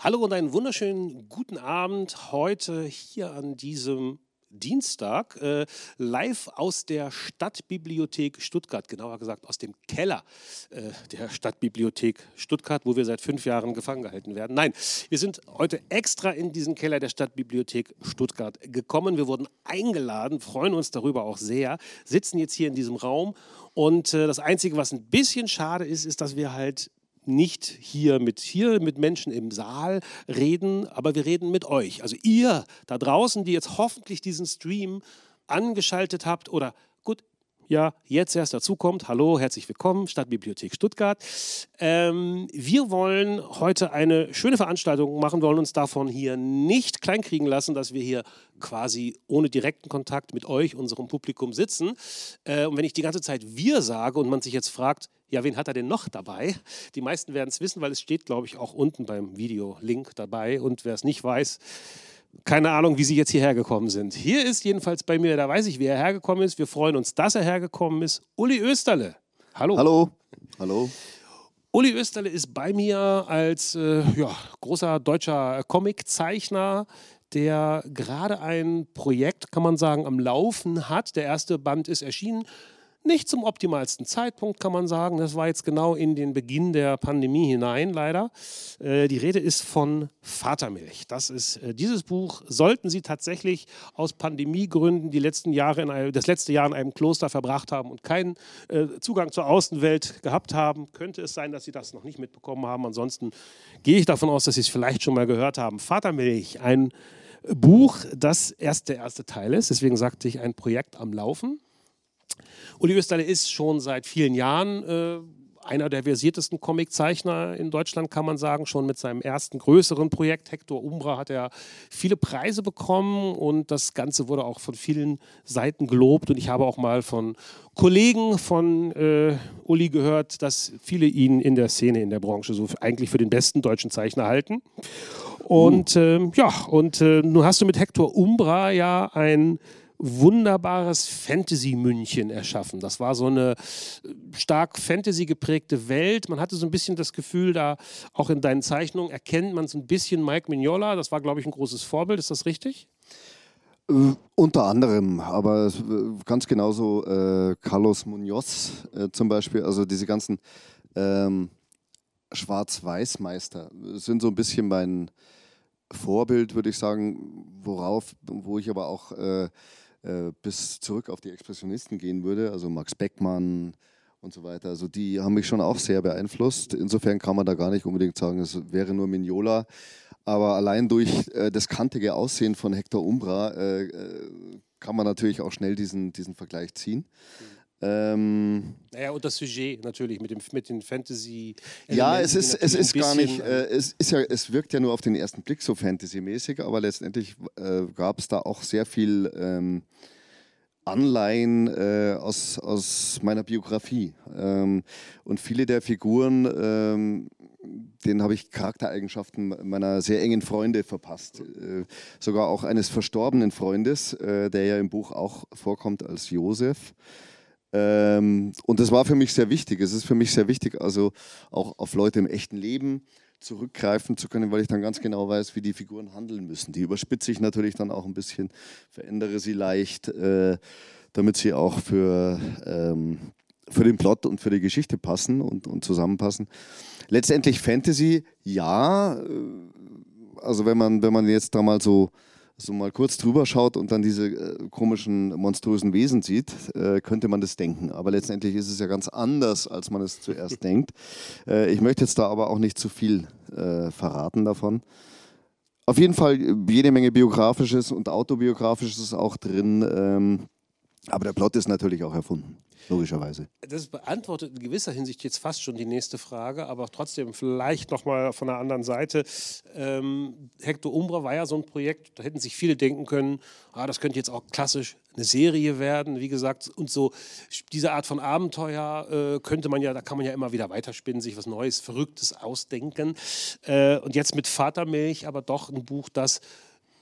Hallo und einen wunderschönen guten Abend heute hier an diesem Dienstag äh, live aus der Stadtbibliothek Stuttgart, genauer gesagt aus dem Keller äh, der Stadtbibliothek Stuttgart, wo wir seit fünf Jahren gefangen gehalten werden. Nein, wir sind heute extra in diesen Keller der Stadtbibliothek Stuttgart gekommen. Wir wurden eingeladen, freuen uns darüber auch sehr, sitzen jetzt hier in diesem Raum und äh, das Einzige, was ein bisschen schade ist, ist, dass wir halt nicht hier mit, hier mit Menschen im Saal reden, aber wir reden mit euch. Also ihr da draußen, die jetzt hoffentlich diesen Stream angeschaltet habt oder ja, jetzt erst dazukommt. Hallo, herzlich willkommen, Stadtbibliothek Stuttgart. Ähm, wir wollen heute eine schöne Veranstaltung machen, wollen uns davon hier nicht kleinkriegen lassen, dass wir hier quasi ohne direkten Kontakt mit euch, unserem Publikum sitzen. Äh, und wenn ich die ganze Zeit wir sage und man sich jetzt fragt, ja, wen hat er denn noch dabei? Die meisten werden es wissen, weil es steht, glaube ich, auch unten beim Video-Link dabei. Und wer es nicht weiß, keine Ahnung, wie Sie jetzt hierher gekommen sind. Hier ist jedenfalls bei mir, da weiß ich, wie er hergekommen ist. Wir freuen uns, dass er hergekommen ist. Uli Österle. Hallo. Hallo. Hallo. Uli Österle ist bei mir als äh, ja, großer deutscher Comiczeichner, der gerade ein Projekt, kann man sagen, am Laufen hat. Der erste Band ist erschienen. Nicht zum optimalsten Zeitpunkt, kann man sagen. Das war jetzt genau in den Beginn der Pandemie hinein, leider. Äh, die Rede ist von Vatermilch. Das ist äh, dieses Buch. Sollten Sie tatsächlich aus Pandemiegründen die letzten Jahre in einem, das letzte Jahr in einem Kloster verbracht haben und keinen äh, Zugang zur Außenwelt gehabt haben, könnte es sein, dass Sie das noch nicht mitbekommen haben. Ansonsten gehe ich davon aus, dass Sie es vielleicht schon mal gehört haben. Vatermilch, ein Buch, das erst der erste Teil ist. Deswegen sagte ich, ein Projekt am Laufen. Uli Österle ist schon seit vielen Jahren äh, einer der versiertesten Comiczeichner in Deutschland, kann man sagen. Schon mit seinem ersten größeren Projekt, Hector Umbra, hat er viele Preise bekommen und das Ganze wurde auch von vielen Seiten gelobt. Und ich habe auch mal von Kollegen von äh, Uli gehört, dass viele ihn in der Szene, in der Branche so eigentlich für den besten deutschen Zeichner halten. Und äh, ja, und äh, nun hast du mit Hector Umbra ja ein wunderbares Fantasy-München erschaffen. Das war so eine äh, stark Fantasy geprägte Welt. Man hatte so ein bisschen das Gefühl, da auch in deinen Zeichnungen erkennt man so ein bisschen Mike Mignola. Das war, glaube ich, ein großes Vorbild. Ist das richtig? Äh, unter anderem, aber äh, ganz genauso äh, Carlos Munoz äh, zum Beispiel, also diese ganzen ähm, Schwarz-Weiß-Meister sind so ein bisschen mein Vorbild, würde ich sagen, worauf, wo ich aber auch äh, äh, bis zurück auf die Expressionisten gehen würde, also Max Beckmann und so weiter. Also die haben mich schon auch sehr beeinflusst. Insofern kann man da gar nicht unbedingt sagen, es wäre nur Mignola. Aber allein durch äh, das kantige Aussehen von Hector Umbra äh, äh kann man natürlich auch schnell diesen, diesen Vergleich ziehen. Mhm. Ähm, naja, und das Sujet natürlich mit, dem, mit den Fantasy. Ja, es ist, es ist gar nicht, äh, es, ist ja, es wirkt ja nur auf den ersten Blick so Fantasy-mäßig, aber letztendlich äh, gab es da auch sehr viel ähm, Anleihen äh, aus, aus meiner Biografie. Ähm, und viele der Figuren, ähm, denen habe ich Charaktereigenschaften meiner sehr engen Freunde verpasst. Äh, sogar auch eines verstorbenen Freundes, äh, der ja im Buch auch vorkommt als Josef. Ähm, und das war für mich sehr wichtig. Es ist für mich sehr wichtig, also auch auf Leute im echten Leben zurückgreifen zu können, weil ich dann ganz genau weiß, wie die Figuren handeln müssen. Die überspitze ich natürlich dann auch ein bisschen, verändere sie leicht, äh, damit sie auch für, ähm, für den Plot und für die Geschichte passen und, und zusammenpassen. Letztendlich Fantasy, ja. Äh, also wenn man, wenn man jetzt da mal so so mal kurz drüber schaut und dann diese äh, komischen, monströsen Wesen sieht, äh, könnte man das denken. Aber letztendlich ist es ja ganz anders, als man es zuerst denkt. Äh, ich möchte jetzt da aber auch nicht zu viel äh, verraten davon. Auf jeden Fall jede Menge biografisches und autobiografisches auch drin. Ähm, aber der Plot ist natürlich auch erfunden logischerweise. Das beantwortet in gewisser Hinsicht jetzt fast schon die nächste Frage, aber trotzdem vielleicht nochmal von der anderen Seite. Ähm, Hector Umbra war ja so ein Projekt, da hätten sich viele denken können, ah, das könnte jetzt auch klassisch eine Serie werden, wie gesagt, und so diese Art von Abenteuer äh, könnte man ja, da kann man ja immer wieder weiterspinnen, sich was Neues, Verrücktes ausdenken. Äh, und jetzt mit Vatermilch aber doch ein Buch, das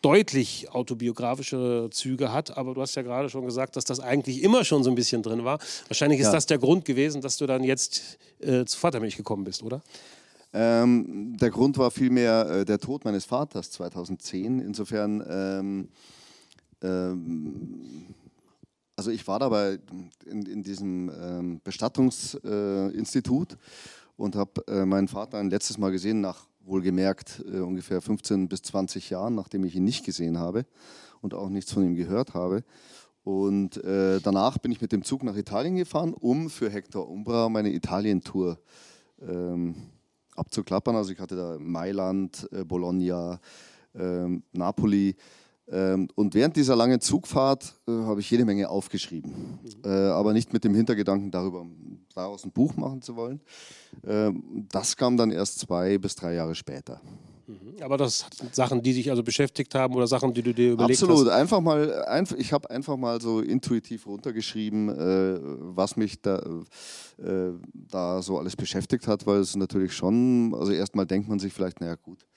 deutlich autobiografische Züge hat, aber du hast ja gerade schon gesagt, dass das eigentlich immer schon so ein bisschen drin war. Wahrscheinlich ist ja. das der Grund gewesen, dass du dann jetzt äh, zu Vatermilch gekommen bist, oder? Ähm, der Grund war vielmehr äh, der Tod meines Vaters 2010. Insofern, ähm, ähm, also ich war dabei in, in diesem ähm, Bestattungsinstitut äh, und habe äh, meinen Vater ein letztes Mal gesehen, nach wohlgemerkt äh, ungefähr 15 bis 20 Jahren, nachdem ich ihn nicht gesehen habe und auch nichts von ihm gehört habe. Und äh, danach bin ich mit dem Zug nach Italien gefahren, um für Hector Umbra meine Italien-Tour ähm, abzuklappern. Also ich hatte da Mailand, äh, Bologna, äh, Napoli. Ähm, und während dieser langen Zugfahrt äh, habe ich jede Menge aufgeschrieben, mhm. Äh, aber nicht mit dem Hintergedanken darüber, daraus ein Buch machen zu wollen. Ähm, das kam dann erst zwei bis drei Jahre später. Mhm. Aber das sind Sachen, die dich also beschäftigt haben oder Sachen, die du dir überlegt Absolut. hast? Absolut. Einfach mal, einfach, ich habe einfach mal so intuitiv runtergeschrieben, äh, was mich da, äh, da so alles beschäftigt hat, weil es natürlich schon, also erstmal denkt man sich vielleicht, naja gut, äh,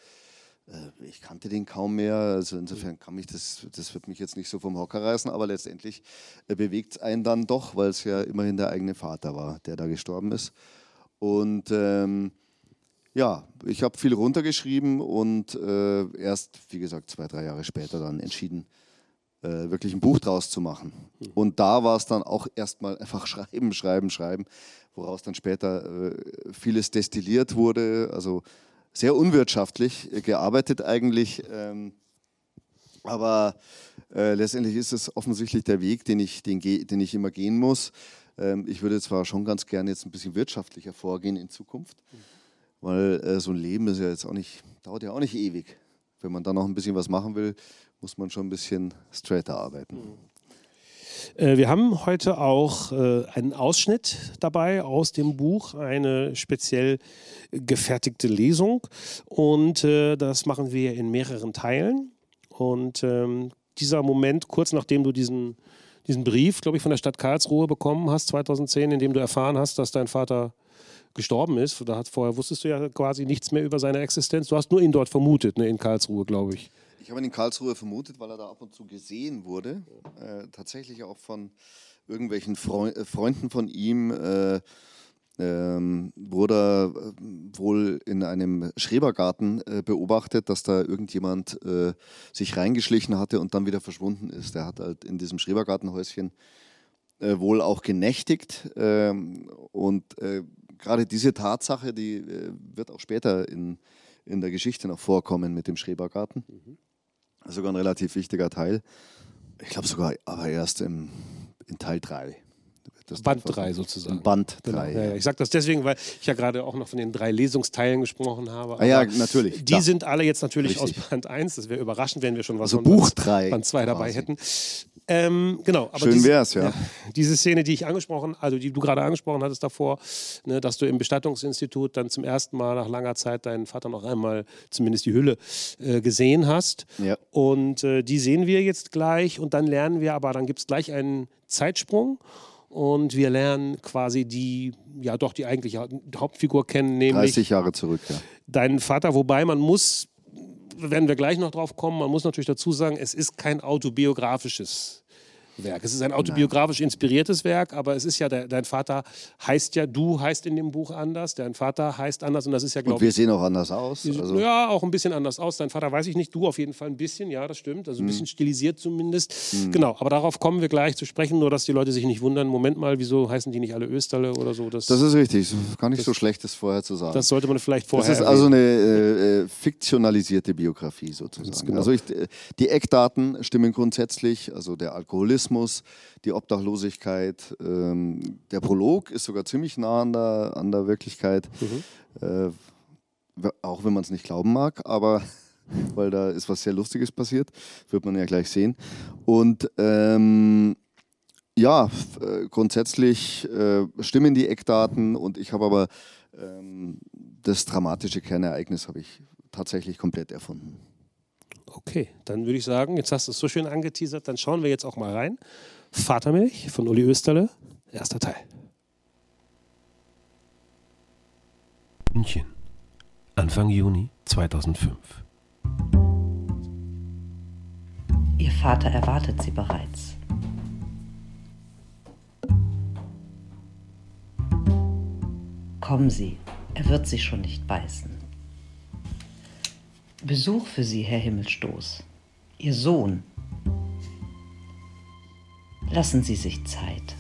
ich kannte den kaum mehr, also insofern kann mich das, das wird mich jetzt nicht so vom Hocker reißen, aber letztendlich äh, bewegt es einen dann doch, weil es ja immerhin der eigene Vater war, der da gestorben ist. Und ähm, ja, ich habe viel runtergeschrieben und äh, erst, wie gesagt, zwei, drei Jahre später dann entschieden, äh, wirklich ein Buch draus zu machen. Mhm. Und da war es dann auch erstmal einfach schreiben, schreiben, schreiben, woraus dann später äh, vieles destilliert wurde. Also sehr unwirtschaftlich gearbeitet eigentlich. Ähm, aber äh, letztendlich ist es offensichtlich der Weg, den ich, den, den ich immer gehen muss. Ähm, ich würde zwar schon ganz gerne jetzt ein bisschen wirtschaftlicher vorgehen in Zukunft. Mhm weil äh, so ein Leben ist ja jetzt auch nicht, dauert ja auch nicht ewig. Wenn man da noch ein bisschen was machen will, muss man schon ein bisschen straighter arbeiten. Äh, wir haben heute auch äh, einen Ausschnitt dabei aus dem Buch, eine speziell gefertigte Lesung. Und äh, das machen wir in mehreren Teilen. Und ähm, dieser Moment, kurz nachdem du diesen, diesen Brief, glaube ich, von der Stadt Karlsruhe bekommen hast, 2010, in dem du erfahren hast, dass dein Vater gestorben ist. Da hat, vorher wusstest du ja quasi nichts mehr über seine Existenz. Du hast nur ihn dort vermutet, ne, in Karlsruhe, glaube ich. Ich habe ihn in Karlsruhe vermutet, weil er da ab und zu gesehen wurde. Äh, tatsächlich auch von irgendwelchen Freu äh, Freunden von ihm. Äh, ähm, wurde er äh, wohl in einem Schrebergarten äh, beobachtet, dass da irgendjemand äh, sich reingeschlichen hatte und dann wieder verschwunden ist. Der hat halt in diesem Schrebergartenhäuschen äh, wohl auch genächtigt ähm, und gerade diese Tatsache, die äh, wird auch später in, in der Geschichte noch vorkommen mit dem Schrebergarten. Mhm. Sogar ein relativ wichtiger Teil. Ich glaube sogar, aber erst im, in Teil 3. Band 3 sozusagen. Band 3. Genau. Ja, ja. Ich sage das deswegen, weil ich ja gerade auch noch von den drei Lesungsteilen gesprochen habe. Ah, ja, natürlich. Die klar. sind alle jetzt natürlich Richtig. aus Band 1. Das wäre überraschend, wenn wir schon was also von Buch 3 Band 2 dabei hätten. Ähm, genau. Aber Schön wäre es, ja. ja. Diese Szene, die ich angesprochen, also die du gerade angesprochen hattest davor, ne, dass du im Bestattungsinstitut dann zum ersten Mal nach langer Zeit deinen Vater noch einmal zumindest die Hülle äh, gesehen hast. Ja. Und äh, die sehen wir jetzt gleich und dann lernen wir, aber dann gibt es gleich einen Zeitsprung und wir lernen quasi die, ja doch die eigentliche Hauptfigur kennen, nämlich 30 Jahre zurück, ja. Deinen Vater, wobei man muss, werden wir gleich noch drauf kommen, man muss natürlich dazu sagen, es ist kein autobiografisches Werk. Es ist ein autobiografisch inspiriertes Werk, aber es ist ja, der, dein Vater heißt ja, du heißt in dem Buch anders, dein Vater heißt anders und das ist ja, glaube ich. wir sehen auch anders aus. Also. Ja, auch ein bisschen anders aus. Dein Vater weiß ich nicht, du auf jeden Fall ein bisschen, ja, das stimmt. Also ein bisschen hm. stilisiert zumindest. Hm. Genau, aber darauf kommen wir gleich zu sprechen, nur dass die Leute sich nicht wundern. Moment mal, wieso heißen die nicht alle Österle oder so? Das, das ist richtig, gar nicht das, so schlecht, das vorher zu sagen. Das sollte man vielleicht vorher Das ist also eine äh, äh, fiktionalisierte Biografie sozusagen. Genau. Also ich, die Eckdaten stimmen grundsätzlich, also der Alkoholismus, die Obdachlosigkeit. Ähm, der Prolog ist sogar ziemlich nah an der, an der Wirklichkeit, mhm. äh, auch wenn man es nicht glauben mag, aber weil da ist was sehr Lustiges passiert, wird man ja gleich sehen. Und ähm, ja, äh, grundsätzlich äh, stimmen die Eckdaten und ich habe aber ähm, das dramatische Kernereignis habe ich tatsächlich komplett erfunden. Okay, dann würde ich sagen, jetzt hast du es so schön angeteasert, dann schauen wir jetzt auch mal rein. Vatermilch von Uli Österle, erster Teil. München, Anfang Juni 2005. Ihr Vater erwartet sie bereits. Kommen Sie, Er wird sie schon nicht beißen. Besuch für Sie, Herr Himmelstoß. Ihr Sohn. Lassen Sie sich Zeit.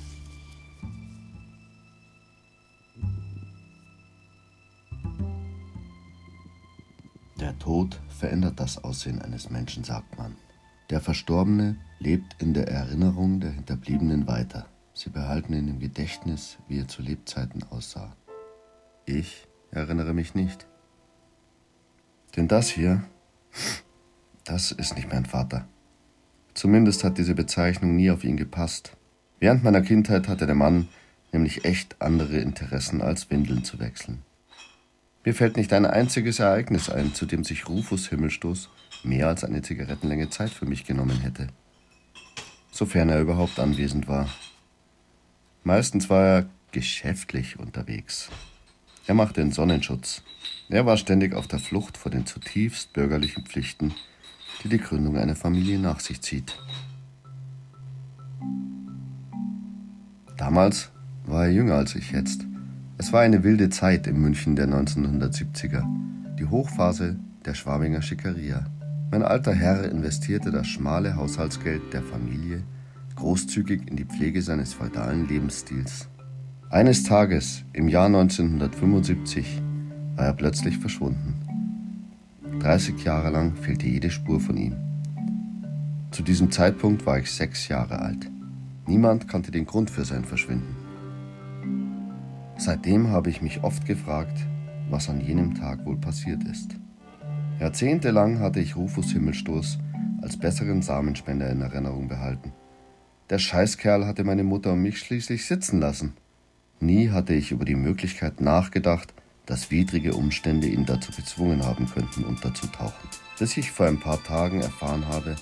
Der Tod verändert das Aussehen eines Menschen, sagt man. Der Verstorbene lebt in der Erinnerung der Hinterbliebenen weiter. Sie behalten ihn im Gedächtnis, wie er zu Lebzeiten aussah. Ich erinnere mich nicht. Denn das hier, das ist nicht mein Vater. Zumindest hat diese Bezeichnung nie auf ihn gepasst. Während meiner Kindheit hatte der Mann nämlich echt andere Interessen als Windeln zu wechseln. Mir fällt nicht ein einziges Ereignis ein, zu dem sich Rufus Himmelstoß mehr als eine Zigarettenlänge Zeit für mich genommen hätte. Sofern er überhaupt anwesend war. Meistens war er geschäftlich unterwegs. Er machte den Sonnenschutz. Er war ständig auf der Flucht vor den zutiefst bürgerlichen Pflichten, die die Gründung einer Familie nach sich zieht. Damals war er jünger als ich jetzt. Es war eine wilde Zeit im München der 1970er, die Hochphase der Schwabinger Schickeria. Mein alter Herr investierte das schmale Haushaltsgeld der Familie großzügig in die Pflege seines feudalen Lebensstils. Eines Tages im Jahr 1975 war er plötzlich verschwunden. 30 Jahre lang fehlte jede Spur von ihm. Zu diesem Zeitpunkt war ich sechs Jahre alt. Niemand kannte den Grund für sein Verschwinden. Seitdem habe ich mich oft gefragt, was an jenem Tag wohl passiert ist. Jahrzehntelang hatte ich Rufus Himmelstoß als besseren Samenspender in Erinnerung behalten. Der Scheißkerl hatte meine Mutter und mich schließlich sitzen lassen. Nie hatte ich über die Möglichkeit nachgedacht, dass widrige Umstände ihn dazu gezwungen haben könnten, unterzutauchen, bis ich vor ein paar Tagen erfahren habe,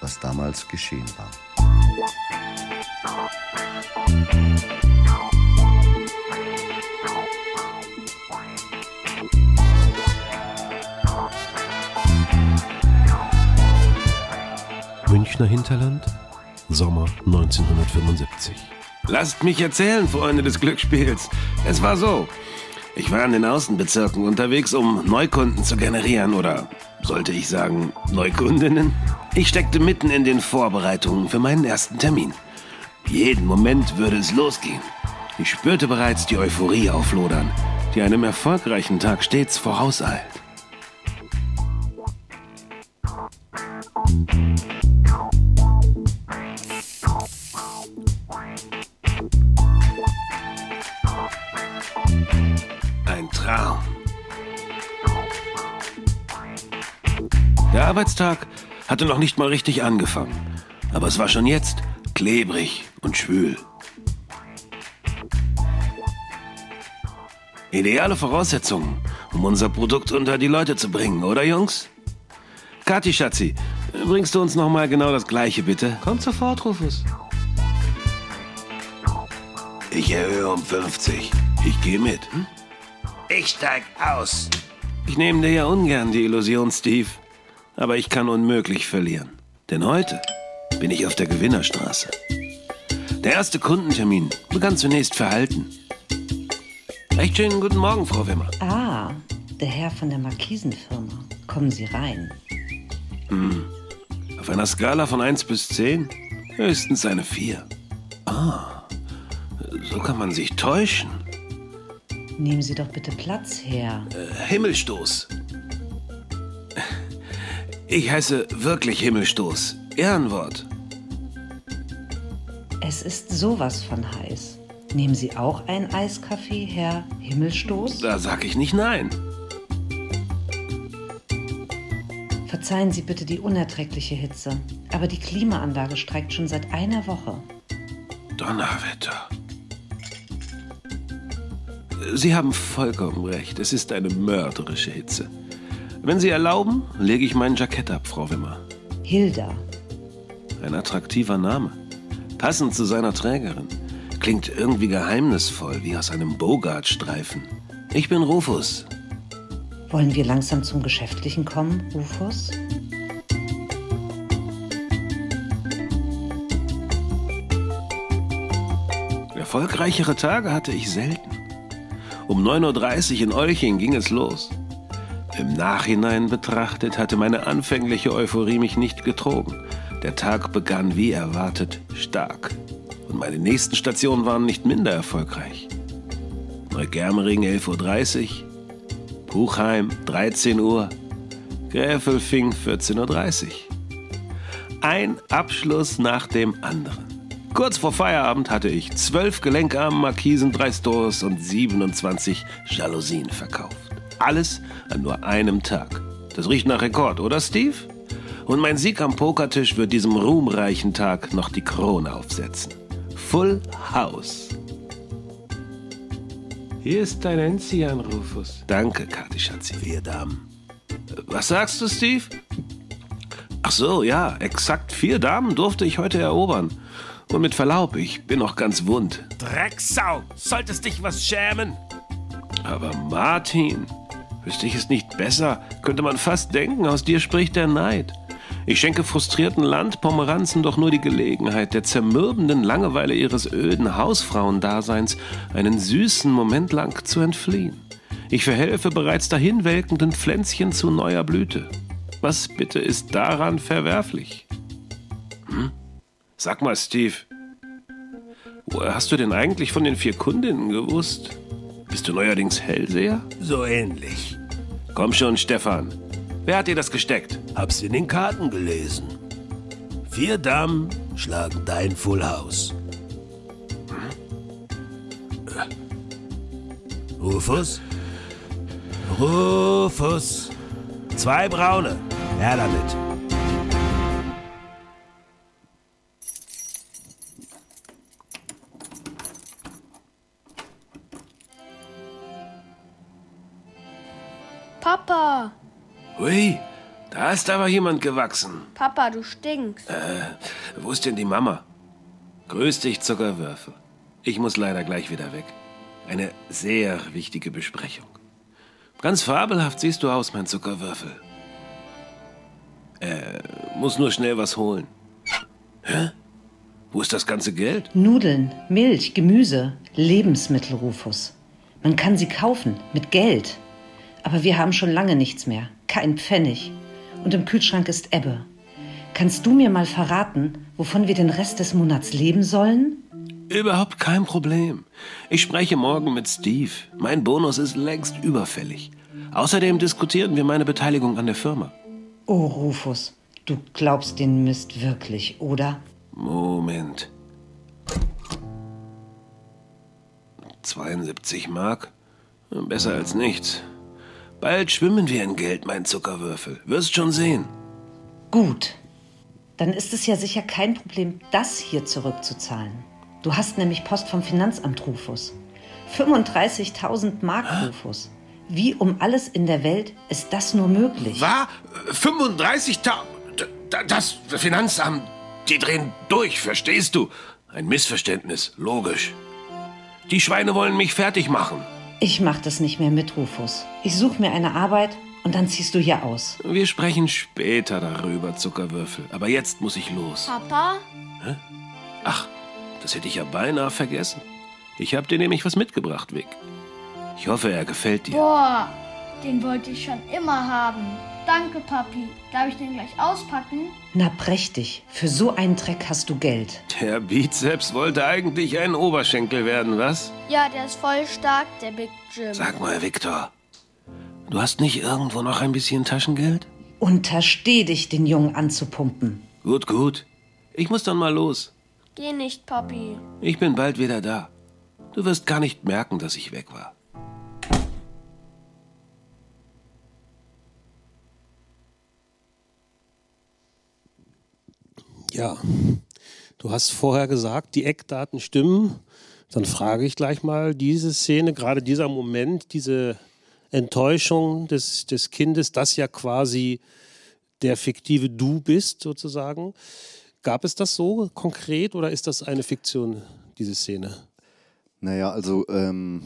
was damals geschehen war. Münchner Hinterland, Sommer 1975. Lasst mich erzählen, Freunde des Glücksspiels. Es war so. Ich war in den Außenbezirken unterwegs, um Neukunden zu generieren oder sollte ich sagen Neukundinnen? Ich steckte mitten in den Vorbereitungen für meinen ersten Termin. Jeden Moment würde es losgehen. Ich spürte bereits die Euphorie auflodern, die einem erfolgreichen Tag stets vorauseilt. Der Arbeitstag hatte noch nicht mal richtig angefangen, aber es war schon jetzt klebrig und schwül. Ideale Voraussetzungen, um unser Produkt unter die Leute zu bringen, oder Jungs? Kathi Schatzi, bringst du uns noch mal genau das Gleiche, bitte? Kommt sofort, Rufus. Ich erhöhe um 50. Ich gehe mit. Hm? Ich steig aus. Ich nehme dir ja ungern die Illusion, Steve. Aber ich kann unmöglich verlieren. Denn heute bin ich auf der Gewinnerstraße. Der erste Kundentermin begann zunächst verhalten. Recht schönen guten Morgen, Frau Wimmer. Ah, der Herr von der Markisenfirma. Kommen Sie rein. Hm. Auf einer Skala von 1 bis 10 höchstens eine 4. Ah, so kann man sich täuschen. Nehmen Sie doch bitte Platz her. Äh, Himmelstoß. Ich heiße wirklich Himmelstoß. Ehrenwort. Es ist sowas von heiß. Nehmen Sie auch einen Eiskaffee, Herr Himmelstoß? Da sag ich nicht nein. Verzeihen Sie bitte die unerträgliche Hitze, aber die Klimaanlage streikt schon seit einer Woche. Donnerwetter. Sie haben vollkommen recht. Es ist eine mörderische Hitze. Wenn Sie erlauben, lege ich mein Jackett ab, Frau Wimmer. Hilda. Ein attraktiver Name. Passend zu seiner Trägerin. Klingt irgendwie geheimnisvoll, wie aus einem Bogart-Streifen. Ich bin Rufus. Wollen wir langsam zum Geschäftlichen kommen, Rufus? Erfolgreichere Tage hatte ich selten. Um 9.30 Uhr in Olching ging es los. Im Nachhinein betrachtet hatte meine anfängliche Euphorie mich nicht getrogen. Der Tag begann wie erwartet stark. Und meine nächsten Stationen waren nicht minder erfolgreich. Neugermering 11.30 Uhr, Buchheim 13 Uhr, Gräfelfing 14.30 Uhr. Ein Abschluss nach dem anderen. Kurz vor Feierabend hatte ich zwölf Gelenkarmen, Markisen, drei Stores und 27 Jalousien verkauft. Alles an nur einem Tag. Das riecht nach Rekord, oder Steve? Und mein Sieg am Pokertisch wird diesem ruhmreichen Tag noch die Krone aufsetzen. Full House. Hier ist dein Enzian, Rufus. Danke, Kati Schatzi. Vier Damen. Was sagst du, Steve? Ach so, ja, exakt vier Damen durfte ich heute erobern. Und mit Verlaub, ich bin noch ganz wund. Drecksau, solltest dich was schämen. Aber Martin, wüsste ich es nicht besser, könnte man fast denken, aus dir spricht der Neid. Ich schenke frustrierten Landpomeranzen doch nur die Gelegenheit, der zermürbenden Langeweile ihres öden Hausfrauendaseins einen süßen Moment lang zu entfliehen. Ich verhelfe bereits dahinwelkenden Pflänzchen zu neuer Blüte. Was bitte ist daran verwerflich? Hm? Sag mal, Steve, woher hast du denn eigentlich von den vier Kundinnen gewusst? Bist du neuerdings Hellseher? So ähnlich. Komm schon, Stefan. Wer hat dir das gesteckt? Hab's in den Karten gelesen. Vier Damen schlagen dein Full House. Hm? Rufus? Rufus! Zwei braune. Her damit. Papa! Hui, da ist aber jemand gewachsen. Papa, du stinkst. Äh, wo ist denn die Mama? Grüß dich, Zuckerwürfel. Ich muss leider gleich wieder weg. Eine sehr wichtige Besprechung. Ganz fabelhaft siehst du aus, mein Zuckerwürfel. Äh, muss nur schnell was holen. Hä? Wo ist das ganze Geld? Nudeln, Milch, Gemüse, Lebensmittel, Rufus. Man kann sie kaufen mit Geld. Aber wir haben schon lange nichts mehr. Kein Pfennig. Und im Kühlschrank ist Ebbe. Kannst du mir mal verraten, wovon wir den Rest des Monats leben sollen? Überhaupt kein Problem. Ich spreche morgen mit Steve. Mein Bonus ist längst überfällig. Außerdem diskutieren wir meine Beteiligung an der Firma. Oh, Rufus, du glaubst den Mist wirklich, oder? Moment. 72 Mark? Besser als nichts. Bald schwimmen wir in Geld, mein Zuckerwürfel. Wirst schon sehen. Gut. Dann ist es ja sicher kein Problem, das hier zurückzuzahlen. Du hast nämlich Post vom Finanzamt, Rufus. 35.000 Mark, Rufus. Wie um alles in der Welt ist das nur möglich? War? 35.000? Das Finanzamt, die drehen durch, verstehst du? Ein Missverständnis, logisch. Die Schweine wollen mich fertig machen. Ich mach das nicht mehr mit, Rufus. Ich suche mir eine Arbeit und dann ziehst du hier aus. Wir sprechen später darüber, Zuckerwürfel. Aber jetzt muss ich los. Papa? Hä? Ach, das hätte ich ja beinahe vergessen. Ich habe dir nämlich was mitgebracht, Vic. Ich hoffe, er gefällt dir. Boah, den wollte ich schon immer haben. Danke, Papi. Darf ich den gleich auspacken? Na prächtig. Für so einen Dreck hast du Geld. Der Bizeps wollte eigentlich ein Oberschenkel werden, was? Ja, der ist voll stark, der Big Jim. Sag mal, Victor. Du hast nicht irgendwo noch ein bisschen Taschengeld? Untersteh dich, den Jungen anzupumpen. Gut, gut. Ich muss dann mal los. Geh nicht, Papi. Ich bin bald wieder da. Du wirst gar nicht merken, dass ich weg war. Ja, du hast vorher gesagt, die Eckdaten stimmen. Dann frage ich gleich mal, diese Szene, gerade dieser Moment, diese Enttäuschung des, des Kindes, das ja quasi der fiktive Du bist, sozusagen. Gab es das so konkret oder ist das eine Fiktion, diese Szene? Naja, also ähm,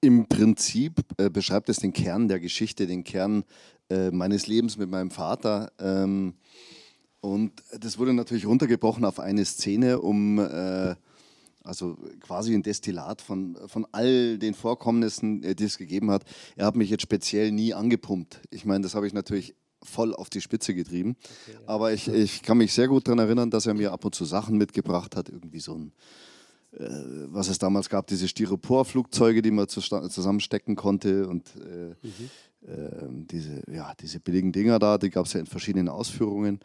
im Prinzip äh, beschreibt es den Kern der Geschichte, den Kern äh, meines Lebens mit meinem Vater. Ähm, und das wurde natürlich runtergebrochen auf eine Szene, um äh, Also quasi ein Destillat von, von all den Vorkommnissen, äh, die es gegeben hat. Er hat mich jetzt speziell nie angepumpt. Ich meine, das habe ich natürlich voll auf die Spitze getrieben. Okay, ja. Aber ich, ich kann mich sehr gut daran erinnern, dass er mir ab und zu Sachen mitgebracht hat. Irgendwie so ein, äh, was es damals gab, diese Styropor-Flugzeuge, die man zusammenstecken konnte. Und äh, mhm. äh, diese, ja, diese billigen Dinger da, die gab es ja in verschiedenen Ausführungen.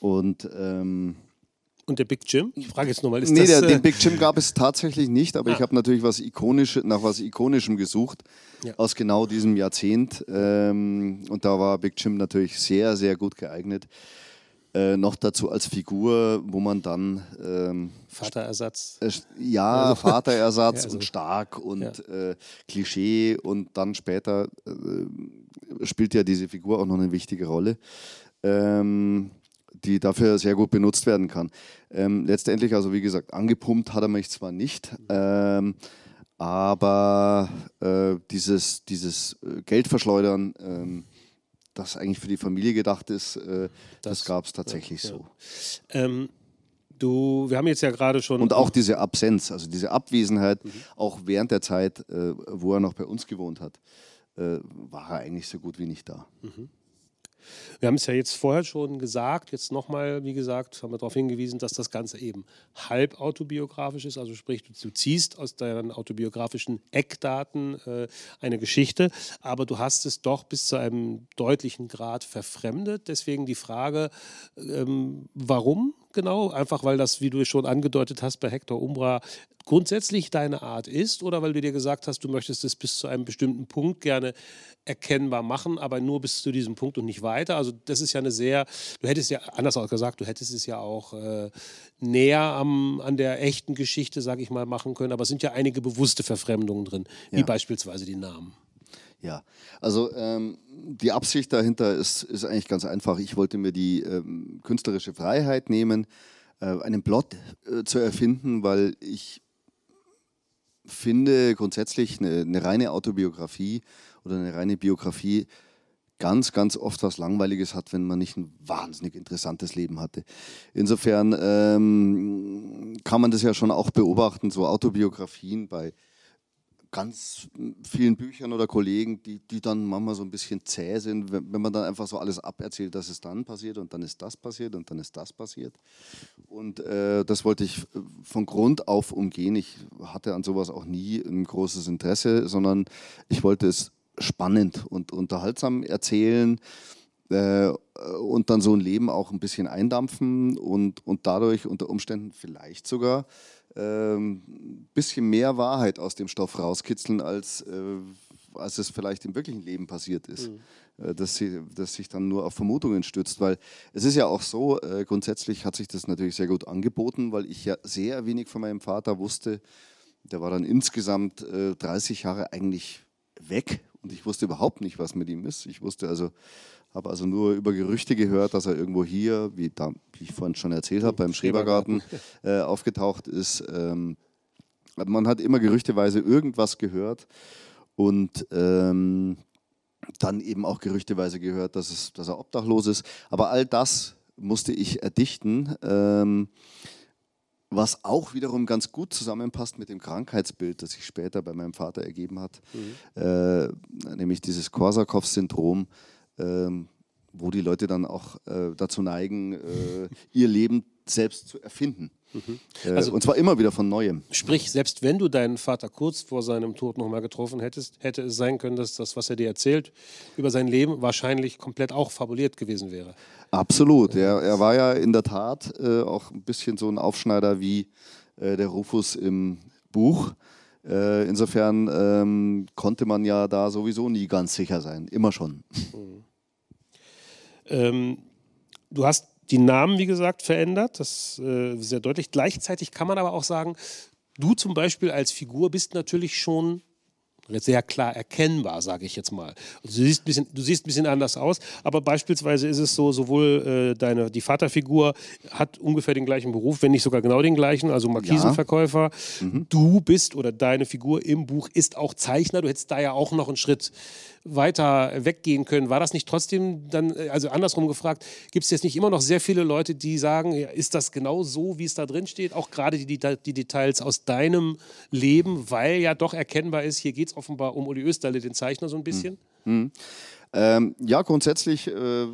Und ähm, und der Big Jim? Ich frage jetzt nochmal, ist nee, das... Nee, den äh, Big Jim gab es tatsächlich nicht, aber ah. ich habe natürlich was Ikonisch, nach was Ikonischem gesucht, ja. aus genau diesem Jahrzehnt. Ähm, und da war Big Jim natürlich sehr, sehr gut geeignet. Äh, noch dazu als Figur, wo man dann... Ähm, Vaterersatz. Äh, ja, also, Vaterersatz ja, also, und stark und ja. äh, Klischee und dann später äh, spielt ja diese Figur auch noch eine wichtige Rolle. Ähm, die dafür sehr gut benutzt werden kann. Ähm, letztendlich, also wie gesagt, angepumpt hat er mich zwar nicht, ähm, aber äh, dieses, dieses äh, Geldverschleudern, ähm, das eigentlich für die Familie gedacht ist, äh, das, das gab es tatsächlich ja, so. Ähm, du, wir haben jetzt ja gerade schon. Und auch diese Absenz, also diese Abwesenheit, mhm. auch während der Zeit, äh, wo er noch bei uns gewohnt hat, äh, war er eigentlich so gut wie nicht da. Mhm. Wir haben es ja jetzt vorher schon gesagt, jetzt nochmal, wie gesagt, haben wir darauf hingewiesen, dass das Ganze eben halb autobiografisch ist. Also sprich, du, ziehst aus deinen autobiografischen Eckdaten äh, eine Geschichte, aber du hast es doch bis zu einem deutlichen Grad verfremdet. Deswegen die Frage, ähm, warum genau? Einfach weil das, wie du schon angedeutet hast, bei Hector Umbra grundsätzlich deine Art ist oder weil du dir gesagt hast, du möchtest es bis zu einem bestimmten Punkt gerne erkennbar machen, aber nur bis zu diesem Punkt und nicht weiter. Also das ist ja eine sehr, du hättest ja, anders auch gesagt, du hättest es ja auch äh, näher am, an der echten Geschichte, sage ich mal, machen können, aber es sind ja einige bewusste Verfremdungen drin, wie beispielsweise die Namen. Ja, also ähm, die Absicht dahinter ist, ist eigentlich ganz einfach. Ich wollte mir die ähm, künstlerische Freiheit nehmen, äh, einen Plot äh, zu erfinden, weil ich finde grundsätzlich eine, eine, reine Autobiografie oder eine reine Biografie ganz, ganz oft was Langweiliges hat, wenn man nicht ein wahnsinnig interessantes Leben hatte. Insofern ähm, kann man das ja schon auch beobachten, so Autobiografien bei ganz vielen Büchern oder Kollegen, die, die dann manchmal so ein bisschen zäh sind, wenn, wenn man dann einfach so alles aberzählt, dass es dann passiert und dann ist das passiert und dann ist das passiert. Und äh, das wollte ich von Grund auf umgehen. Ich hatte an sowas auch nie ein großes Interesse, sondern ich wollte es spannend und unterhaltsam erzählen äh, und dann so ein Leben auch ein bisschen eindampfen und, und dadurch unter Umständen vielleicht sogar ähm, bisschen mehr Wahrheit aus dem Stoff rauskitzeln, als, äh, als es vielleicht im wirklichen Leben passiert ist. Mhm. Äh, dass, sie, dass sich dann nur auf Vermutungen stützt. Weil es ist ja auch so, äh, grundsätzlich hat sich das natürlich sehr gut angeboten, weil ich ja sehr wenig von meinem Vater wusste. Der war dann insgesamt 30 Jahre eigentlich weg und ich wusste überhaupt nicht, was mit ihm ist. Ich wusste also habe also nur über Gerüchte gehört, dass er irgendwo hier, wie, da, wie ich vorhin schon erzählt habe, beim Schrebergarten äh, aufgetaucht ist. Ähm, man hat immer gerüchteweise irgendwas gehört und ähm, dann eben auch gerüchteweise gehört, dass, es, dass er obdachlos ist. Aber all das musste ich erdichten. Ähm, was auch wiederum ganz gut zusammenpasst mit dem Krankheitsbild, das sich später bei meinem Vater ergeben hat, mhm. äh, nämlich dieses Korsakow-Syndrom, ähm, wo die Leute dann auch äh, dazu neigen, äh, ihr Leben selbst zu erfinden. Mhm. Äh, also, und zwar immer wieder von Neuem. Sprich, selbst wenn du deinen Vater kurz vor seinem Tod nochmal getroffen hättest, hätte es sein können, dass das, was er dir erzählt über sein Leben, wahrscheinlich komplett auch fabuliert gewesen wäre. Absolut. Er, er war ja in der Tat äh, auch ein bisschen so ein Aufschneider wie äh, der Rufus im Buch. Äh, insofern ähm, konnte man ja da sowieso nie ganz sicher sein. Immer schon. Mhm. Ähm, du hast die Namen, wie gesagt, verändert. Das äh, sehr deutlich. Gleichzeitig kann man aber auch sagen, du zum Beispiel als Figur bist natürlich schon sehr klar erkennbar, sage ich jetzt mal. Also du, siehst ein bisschen, du siehst ein bisschen anders aus, aber beispielsweise ist es so, sowohl äh, deine, die Vaterfigur hat ungefähr den gleichen Beruf, wenn nicht sogar genau den gleichen, also Markisenverkäufer. Ja. Mhm. Du bist oder deine Figur im Buch ist auch Zeichner. Du hättest da ja auch noch einen Schritt weiter weggehen können. War das nicht trotzdem dann, äh, also andersrum gefragt, gibt es jetzt nicht immer noch sehr viele Leute, die sagen, ist das genau so, wie es da drin steht? Auch gerade die, die, Details aus deinem Leben, weil ja doch erkennbar ist, hier geht es offenbar um Uli Österle, den Zeichner, so ein bisschen. Mhm. Ähm, ja, grundsätzlich. Äh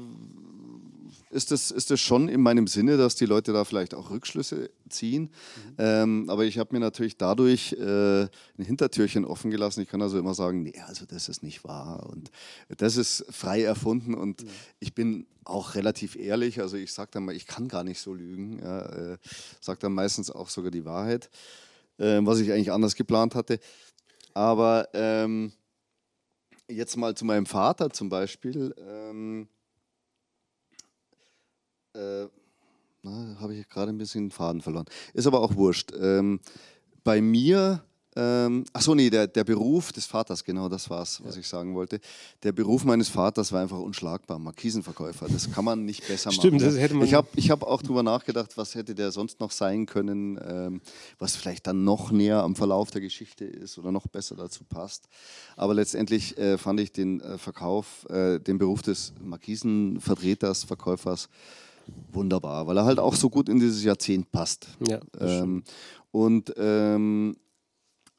ist das, ist das schon in meinem Sinne, dass die Leute da vielleicht auch Rückschlüsse ziehen. Mhm. Ähm, aber ich habe mir natürlich dadurch äh, ein Hintertürchen offen gelassen. Ich kann also immer sagen, nee, also das ist nicht wahr und das ist frei erfunden und mhm. ich bin auch relativ ehrlich. Also ich sage dann mal, ich kann gar nicht so lügen. Ja, äh, sage dann meistens auch sogar die Wahrheit, äh, was ich eigentlich anders geplant hatte. Aber ähm, jetzt mal zu meinem Vater zum Beispiel. Ähm, äh, habe ich gerade ein bisschen den Faden verloren. Ist aber auch wurscht. Ähm, bei mir ähm, achso, nee, der, der Beruf des Vaters, genau das war es, was ja. ich sagen wollte. Der Beruf meines Vaters war einfach unschlagbar, Markisenverkäufer. Das kann man nicht besser Stimmt, machen. Das hätte man ich habe ich hab auch darüber nachgedacht, was hätte der sonst noch sein können, ähm, was vielleicht dann noch näher am Verlauf der Geschichte ist oder noch besser dazu passt. Aber letztendlich äh, fand ich den äh, Verkauf, äh, den Beruf des Markisenvertreters, Verkäufers, wunderbar, weil er halt auch so gut in dieses Jahrzehnt passt. Ja, ähm, und ähm,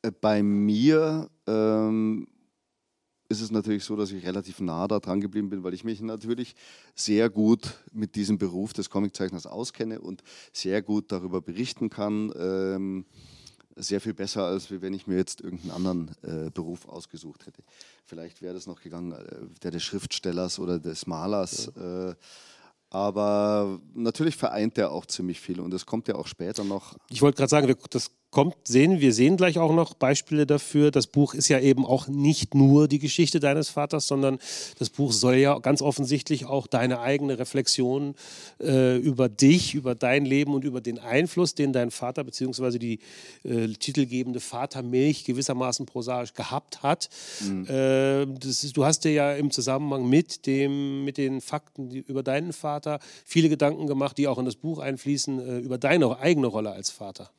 äh, bei mir ähm, ist es natürlich so, dass ich relativ nah da dran geblieben bin, weil ich mich natürlich sehr gut mit diesem Beruf des Comiczeichners auskenne und sehr gut darüber berichten kann. Ähm, sehr viel besser, als wenn ich mir jetzt irgendeinen anderen äh, Beruf ausgesucht hätte. Vielleicht wäre das noch gegangen, äh, der des Schriftstellers oder des Malers. Ja. Äh, aber natürlich vereint er auch ziemlich viel und es kommt ja auch später noch. Ich wollte gerade sagen, das kommt, sehen. Wir sehen gleich auch noch Beispiele dafür. Das Buch ist ja eben auch nicht nur die Geschichte deines Vaters, sondern das Buch soll ja ganz offensichtlich auch deine eigene Reflexion äh, über dich, über dein Leben und über den Einfluss, den dein Vater bzw. die äh, titelgebende Vatermilch gewissermaßen prosaisch gehabt hat. Mhm. Äh, ist, du hast dir ja im Zusammenhang mit, dem, mit den Fakten über deinen Vater viele Gedanken gemacht, die auch in das Buch einfließen, äh, über deine eigene Rolle als Vater.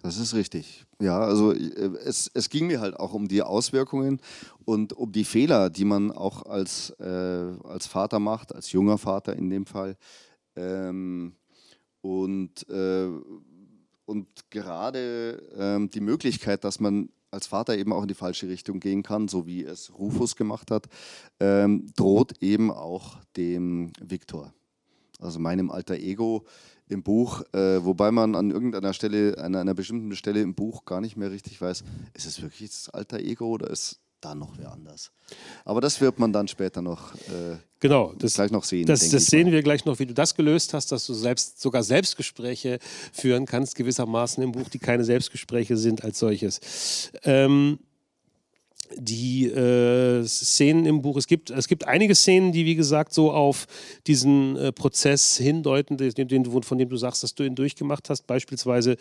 Das ist richtig. Ja, also äh, es, es ging mir halt auch um die Auswirkungen und um die Fehler, die man auch als, äh, als Vater macht, als junger Vater in dem Fall. Ähm, und, äh, und gerade ähm, die Möglichkeit, dass man als Vater eben auch in die falsche Richtung gehen kann, so wie es Rufus gemacht hat, ähm, droht eben auch dem Viktor, also meinem alter Ego, im Buch, äh, wobei man an irgendeiner Stelle, an einer bestimmten Stelle im Buch gar nicht mehr richtig weiß, ist es wirklich das alter Ego oder ist da noch wer anders? Aber das wird man dann später noch, äh, genau, das, gleich noch sehen. Das, das sehen mal. wir gleich noch, wie du das gelöst hast, dass du selbst sogar Selbstgespräche führen kannst, gewissermaßen im Buch, die keine Selbstgespräche sind als solches. Ähm, die äh, Szenen im Buch. Es gibt, es gibt einige Szenen, die, wie gesagt, so auf diesen äh, Prozess hindeuten, den, den, von dem du sagst, dass du ihn durchgemacht hast. Beispielsweise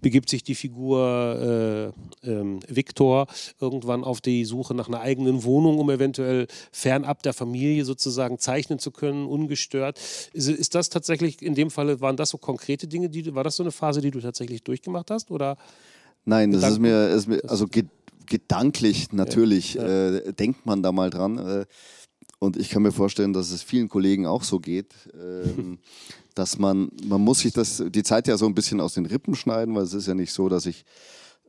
begibt sich die Figur äh, ähm, Viktor irgendwann auf die Suche nach einer eigenen Wohnung, um eventuell fernab der Familie sozusagen zeichnen zu können, ungestört. Ist, ist das tatsächlich, in dem Fall, waren das so konkrete Dinge, die, war das so eine Phase, die du tatsächlich durchgemacht hast? Oder Nein, das ist mir, ist mir also geht gedanklich natürlich ja, ja. Äh, denkt man da mal dran. Äh, und ich kann mir vorstellen, dass es vielen Kollegen auch so geht, ähm, dass man, man muss sich das, die Zeit ja so ein bisschen aus den Rippen schneiden, weil es ist ja nicht so, dass ich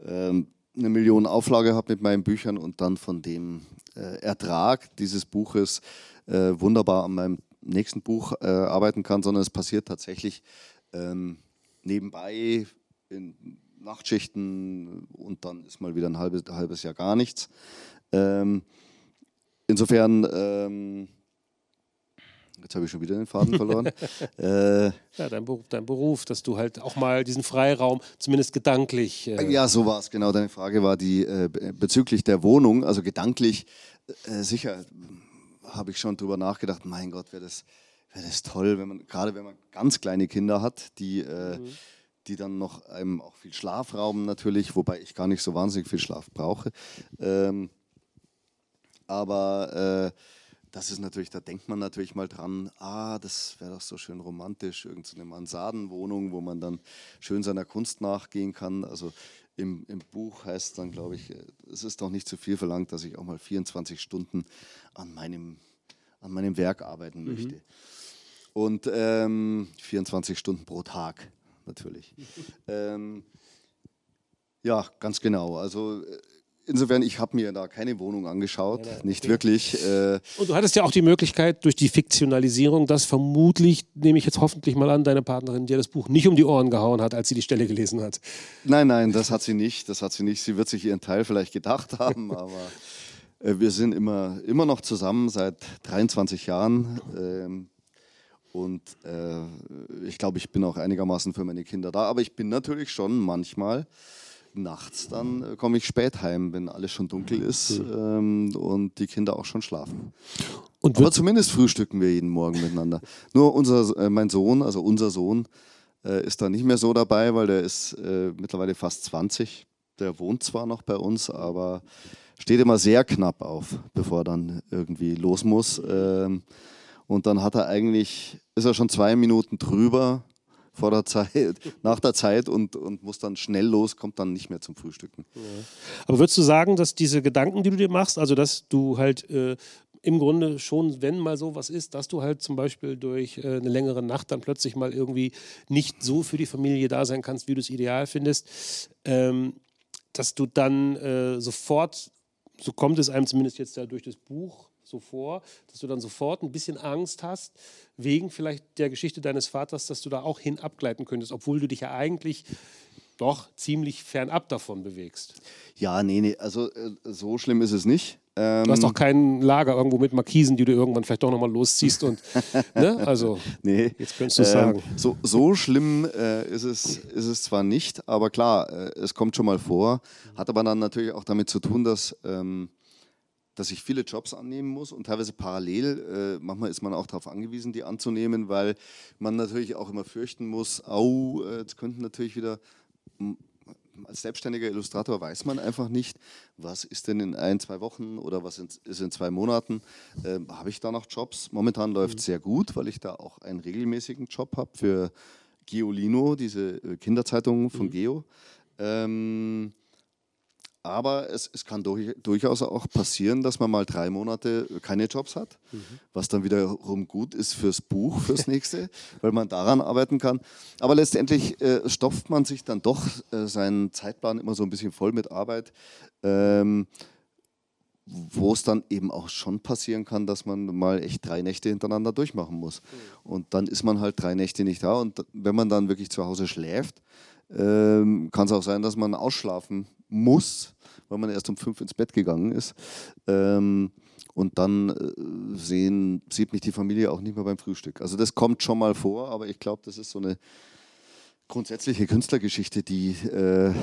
ähm, eine Million Auflage habe mit meinen Büchern und dann von dem äh, Ertrag dieses Buches äh, wunderbar an meinem nächsten Buch äh, arbeiten kann, sondern es passiert tatsächlich ähm, nebenbei in Nachtschichten und dann ist mal wieder ein halbes, halbes Jahr gar nichts. Ähm, insofern, ähm, jetzt habe ich schon wieder den Faden verloren. äh, ja, dein Beruf, dein Beruf, dass du halt auch mal diesen Freiraum, zumindest gedanklich. Äh ja, so war es, genau. Deine Frage war die äh, bezüglich der Wohnung, also gedanklich, äh, sicher habe ich schon drüber nachgedacht, mein Gott, wäre das, wär das toll, wenn man, gerade wenn man ganz kleine Kinder hat, die. Äh, mhm die dann noch einem auch viel Schlaf rauben natürlich, wobei ich gar nicht so wahnsinnig viel Schlaf brauche. Ähm, aber äh, das ist natürlich, da denkt man natürlich mal dran, ah, das wäre doch so schön romantisch, irgendeine Mansardenwohnung, wo man dann schön seiner Kunst nachgehen kann. Also im, im Buch heißt es dann, glaube ich, es ist doch nicht zu viel verlangt, dass ich auch mal 24 Stunden an meinem, an meinem Werk arbeiten mhm. möchte. Und ähm, 24 Stunden pro Tag natürlich. ähm, ja, ganz genau. Also äh, Insofern, ich habe mir da keine Wohnung angeschaut, ja, nicht okay. wirklich. Äh und du hattest ja auch die Möglichkeit durch die Fiktionalisierung, dass vermutlich, nehme ich jetzt hoffentlich mal an, deine Partnerin dir das Buch nicht um die Ohren gehauen hat, als sie die Stelle gelesen hat. Nein, nein, das hat sie nicht. Das hat sie nicht. Sie wird sich ihren Teil vielleicht gedacht haben, aber äh, wir sind immer, immer noch zusammen seit 23 Jahren. Ähm, und äh, ich glaube, ich bin auch einigermaßen für meine Kinder da. Aber ich bin natürlich schon manchmal nachts dann äh, komme ich spät heim, wenn alles schon dunkel ist ähm, und die Kinder auch schon schlafen. Und Aber zumindest frühstücken wir jeden Morgen miteinander. Nur unser, äh, mein Sohn, also unser Sohn, äh, ist da nicht mehr so dabei, weil der ist äh, mittlerweile fast 20. Der wohnt zwar noch bei uns, aber steht immer sehr knapp auf, bevor er dann irgendwie los muss. Ähm, und dann hat er eigentlich, ist er schon zwei Minuten drüber vor der Zeit, nach der Zeit und, und muss dann schnell los, kommt dann nicht mehr zum Frühstücken. Ja. Aber würdest du sagen, dass diese Gedanken, die du dir machst, also dass du halt äh, im Grunde schon, wenn mal sowas ist, dass du halt zum Beispiel durch äh, eine längere Nacht dann plötzlich mal irgendwie nicht so für die Familie da sein kannst, wie du es ideal findest, ähm, dass du dann äh, sofort, so kommt es einem zumindest jetzt ja durch das Buch, so vor, dass du dann sofort ein bisschen Angst hast, wegen vielleicht der Geschichte deines Vaters, dass du da auch hin abgleiten könntest, obwohl du dich ja eigentlich doch ziemlich fernab davon bewegst. Ja, nee, nee, also äh, so schlimm ist es nicht. Ähm, du hast doch kein Lager irgendwo mit Markisen, die du irgendwann vielleicht doch nochmal losziehst und, ne? Also, nee, jetzt könntest du ähm, sagen. So, so schlimm äh, ist, es, ist es zwar nicht, aber klar, äh, es kommt schon mal vor, hat aber dann natürlich auch damit zu tun, dass ähm, dass ich viele Jobs annehmen muss und teilweise parallel, äh, manchmal ist man auch darauf angewiesen, die anzunehmen, weil man natürlich auch immer fürchten muss, au, äh, jetzt könnten natürlich wieder, als selbstständiger Illustrator weiß man einfach nicht, was ist denn in ein, zwei Wochen oder was ist in zwei Monaten, äh, habe ich da noch Jobs? Momentan läuft es mhm. sehr gut, weil ich da auch einen regelmäßigen Job habe für Geolino, diese äh, Kinderzeitung von mhm. Geo. Ähm, aber es, es kann durch, durchaus auch passieren, dass man mal drei Monate keine Jobs hat, mhm. was dann wiederum gut ist fürs Buch, fürs nächste, weil man daran arbeiten kann. Aber letztendlich äh, stopft man sich dann doch äh, seinen Zeitplan immer so ein bisschen voll mit Arbeit, ähm, wo es dann eben auch schon passieren kann, dass man mal echt drei Nächte hintereinander durchmachen muss. Mhm. Und dann ist man halt drei Nächte nicht da. Und wenn man dann wirklich zu Hause schläft, ähm, kann es auch sein, dass man ausschlafen muss, weil man erst um fünf ins Bett gegangen ist. Ähm, und dann äh, sehen, sieht mich die Familie auch nicht mehr beim Frühstück. Also das kommt schon mal vor, aber ich glaube, das ist so eine grundsätzliche Künstlergeschichte, die, äh,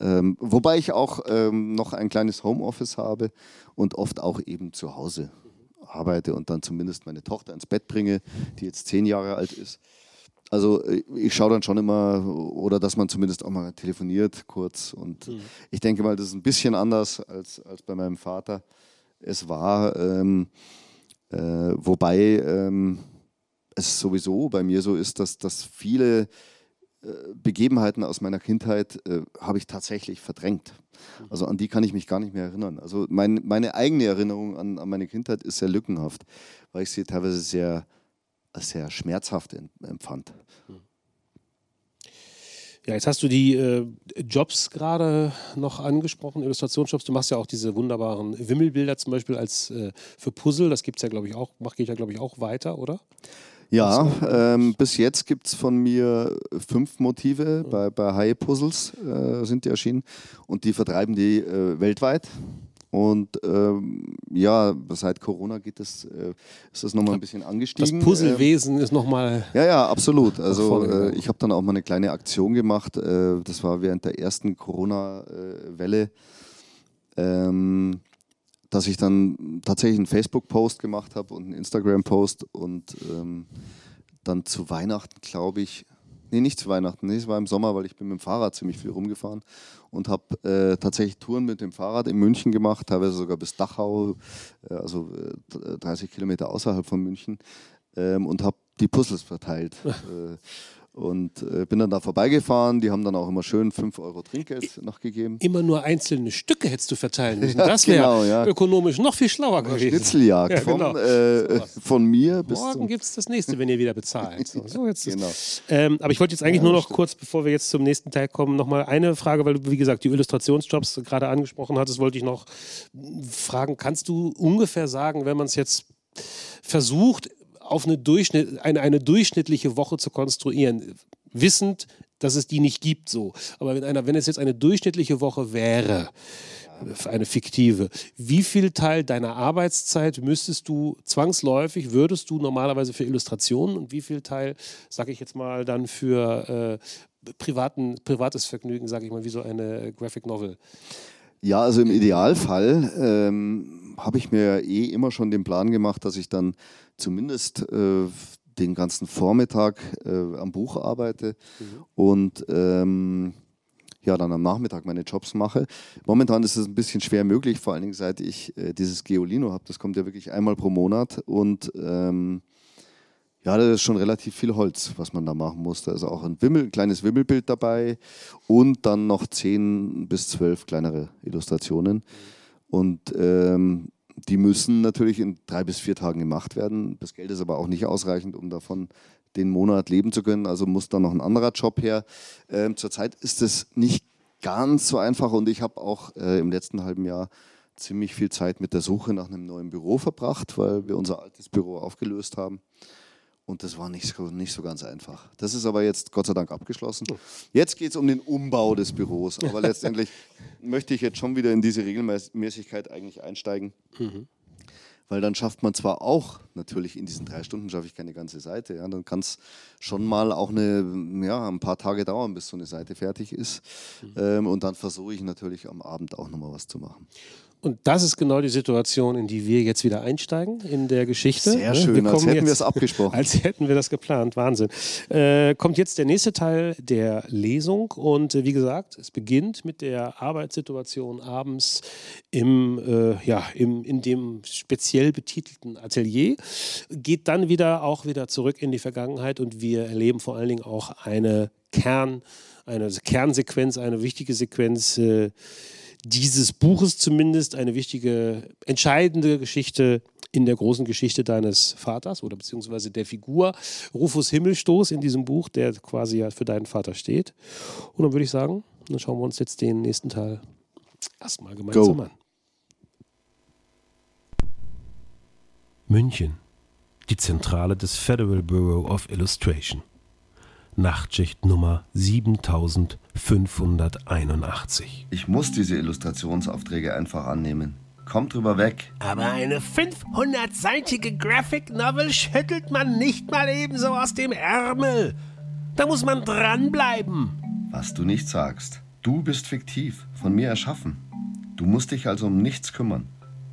ähm, wobei ich auch ähm, noch ein kleines Homeoffice habe und oft auch eben zu Hause arbeite und dann zumindest meine Tochter ins Bett bringe, die jetzt zehn Jahre alt ist. Also äh, ich schaue dann schon immer, oder dass man zumindest auch mal telefoniert kurz. Und mhm. ich denke mal, das ist ein bisschen anders als, als bei meinem Vater. Es war, ähm, äh, wobei ähm, es sowieso bei mir so ist, dass, dass viele äh, Begebenheiten aus meiner Kindheit äh, habe ich tatsächlich verdrängt. Mhm. Also an die kann ich mich gar nicht mehr erinnern. Also mein, meine eigene Erinnerung an, an meine Kindheit ist sehr lückenhaft, weil ich sie teilweise sehr sehr schmerzhaft empfand. Ja, jetzt hast du die äh, Jobs gerade noch angesprochen, Illustrationsjobs. Du machst ja auch diese wunderbaren Wimmelbilder zum Beispiel als äh, für Puzzle. Das gibt es ja, glaube ich, auch, mache ich ja, glaube ich, auch weiter, oder? Ja, ähm, bis jetzt gibt es von mir fünf Motive bei, bei High Puzzles äh, sind die erschienen und die vertreiben die äh, weltweit. Und ähm, ja, seit Corona geht das, äh, ist das nochmal ein bisschen angestiegen. Das Puzzlewesen ähm, ist nochmal. Ja, ja, absolut. Also äh, ich habe dann auch mal eine kleine Aktion gemacht. Äh, das war während der ersten Corona-Welle, ähm, dass ich dann tatsächlich einen Facebook-Post gemacht habe und einen Instagram-Post und ähm, dann zu Weihnachten, glaube ich, Nee, nicht zu Weihnachten. Nee, es war im Sommer, weil ich bin mit dem Fahrrad ziemlich viel rumgefahren und habe äh, tatsächlich Touren mit dem Fahrrad in München gemacht, teilweise sogar bis Dachau, äh, also äh, 30 Kilometer außerhalb von München ähm, und habe die Puzzles verteilt. Und äh, bin dann da vorbeigefahren. Die haben dann auch immer schön 5 Euro Trinkgeld noch gegeben. Immer nur einzelne Stücke hättest du verteilen müssen. Das wäre genau, ja. ökonomisch noch viel schlauer gewesen. Schnitzeljagd ja, genau. von, äh, von, mir bis Morgen gibt es das nächste, wenn ihr wieder bezahlt. So, so jetzt genau. Ähm, aber ich wollte jetzt eigentlich nur noch stimmt. kurz, bevor wir jetzt zum nächsten Teil kommen, nochmal eine Frage, weil du, wie gesagt, die Illustrationsjobs gerade angesprochen hattest, wollte ich noch fragen. Kannst du ungefähr sagen, wenn man es jetzt versucht, auf eine, Durchschnitt, eine, eine durchschnittliche Woche zu konstruieren, wissend, dass es die nicht gibt so. Aber wenn, einer, wenn es jetzt eine durchschnittliche Woche wäre, eine fiktive, wie viel Teil deiner Arbeitszeit müsstest du zwangsläufig, würdest du normalerweise für Illustrationen und wie viel Teil, sage ich jetzt mal, dann für äh, privaten, privates Vergnügen, sage ich mal, wie so eine Graphic Novel? Ja, also im Idealfall ähm, habe ich mir eh immer schon den Plan gemacht, dass ich dann zumindest äh, den ganzen Vormittag äh, am Buch arbeite mhm. und ähm, ja, dann am Nachmittag meine Jobs mache. Momentan ist es ein bisschen schwer möglich, vor allen Dingen seit ich äh, dieses Geolino habe. Das kommt ja wirklich einmal pro Monat und ähm, ja, das ist schon relativ viel Holz, was man da machen muss. Da ist auch ein, Wimmel, ein kleines Wimmelbild dabei und dann noch zehn bis zwölf kleinere Illustrationen. Und ähm, die müssen natürlich in drei bis vier Tagen gemacht werden. Das Geld ist aber auch nicht ausreichend, um davon den Monat leben zu können. Also muss da noch ein anderer Job her. Ähm, zurzeit ist es nicht ganz so einfach und ich habe auch äh, im letzten halben Jahr ziemlich viel Zeit mit der Suche nach einem neuen Büro verbracht, weil wir unser altes Büro aufgelöst haben. Und das war nicht so, nicht so ganz einfach. Das ist aber jetzt Gott sei Dank abgeschlossen. Jetzt geht es um den Umbau des Büros. Aber letztendlich möchte ich jetzt schon wieder in diese Regelmäßigkeit eigentlich einsteigen. Mhm. Weil dann schafft man zwar auch, natürlich in diesen drei Stunden schaffe ich keine ganze Seite. Ja, dann kann es schon mal auch eine, ja, ein paar Tage dauern, bis so eine Seite fertig ist. Mhm. Ähm, und dann versuche ich natürlich am Abend auch nochmal was zu machen. Und das ist genau die Situation, in die wir jetzt wieder einsteigen in der Geschichte. Sehr schön, wir als hätten wir es abgesprochen. Als hätten wir das geplant, Wahnsinn. Äh, kommt jetzt der nächste Teil der Lesung und äh, wie gesagt, es beginnt mit der Arbeitssituation abends im, äh, ja, im, in dem speziell betitelten Atelier, geht dann wieder auch wieder zurück in die Vergangenheit und wir erleben vor allen Dingen auch eine Kern, eine Kernsequenz, eine wichtige Sequenz äh, dieses Buches zumindest eine wichtige, entscheidende Geschichte in der großen Geschichte deines Vaters oder beziehungsweise der Figur Rufus Himmelstoß in diesem Buch, der quasi ja für deinen Vater steht. Und dann würde ich sagen, dann schauen wir uns jetzt den nächsten Teil erstmal gemeinsam Go. an. München, die Zentrale des Federal Bureau of Illustration. Nachtschicht Nummer 7581. Ich muss diese Illustrationsaufträge einfach annehmen. Kommt drüber weg. Aber eine 500-seitige Graphic Novel schüttelt man nicht mal ebenso aus dem Ärmel. Da muss man dranbleiben. Was du nicht sagst. Du bist fiktiv, von mir erschaffen. Du musst dich also um nichts kümmern.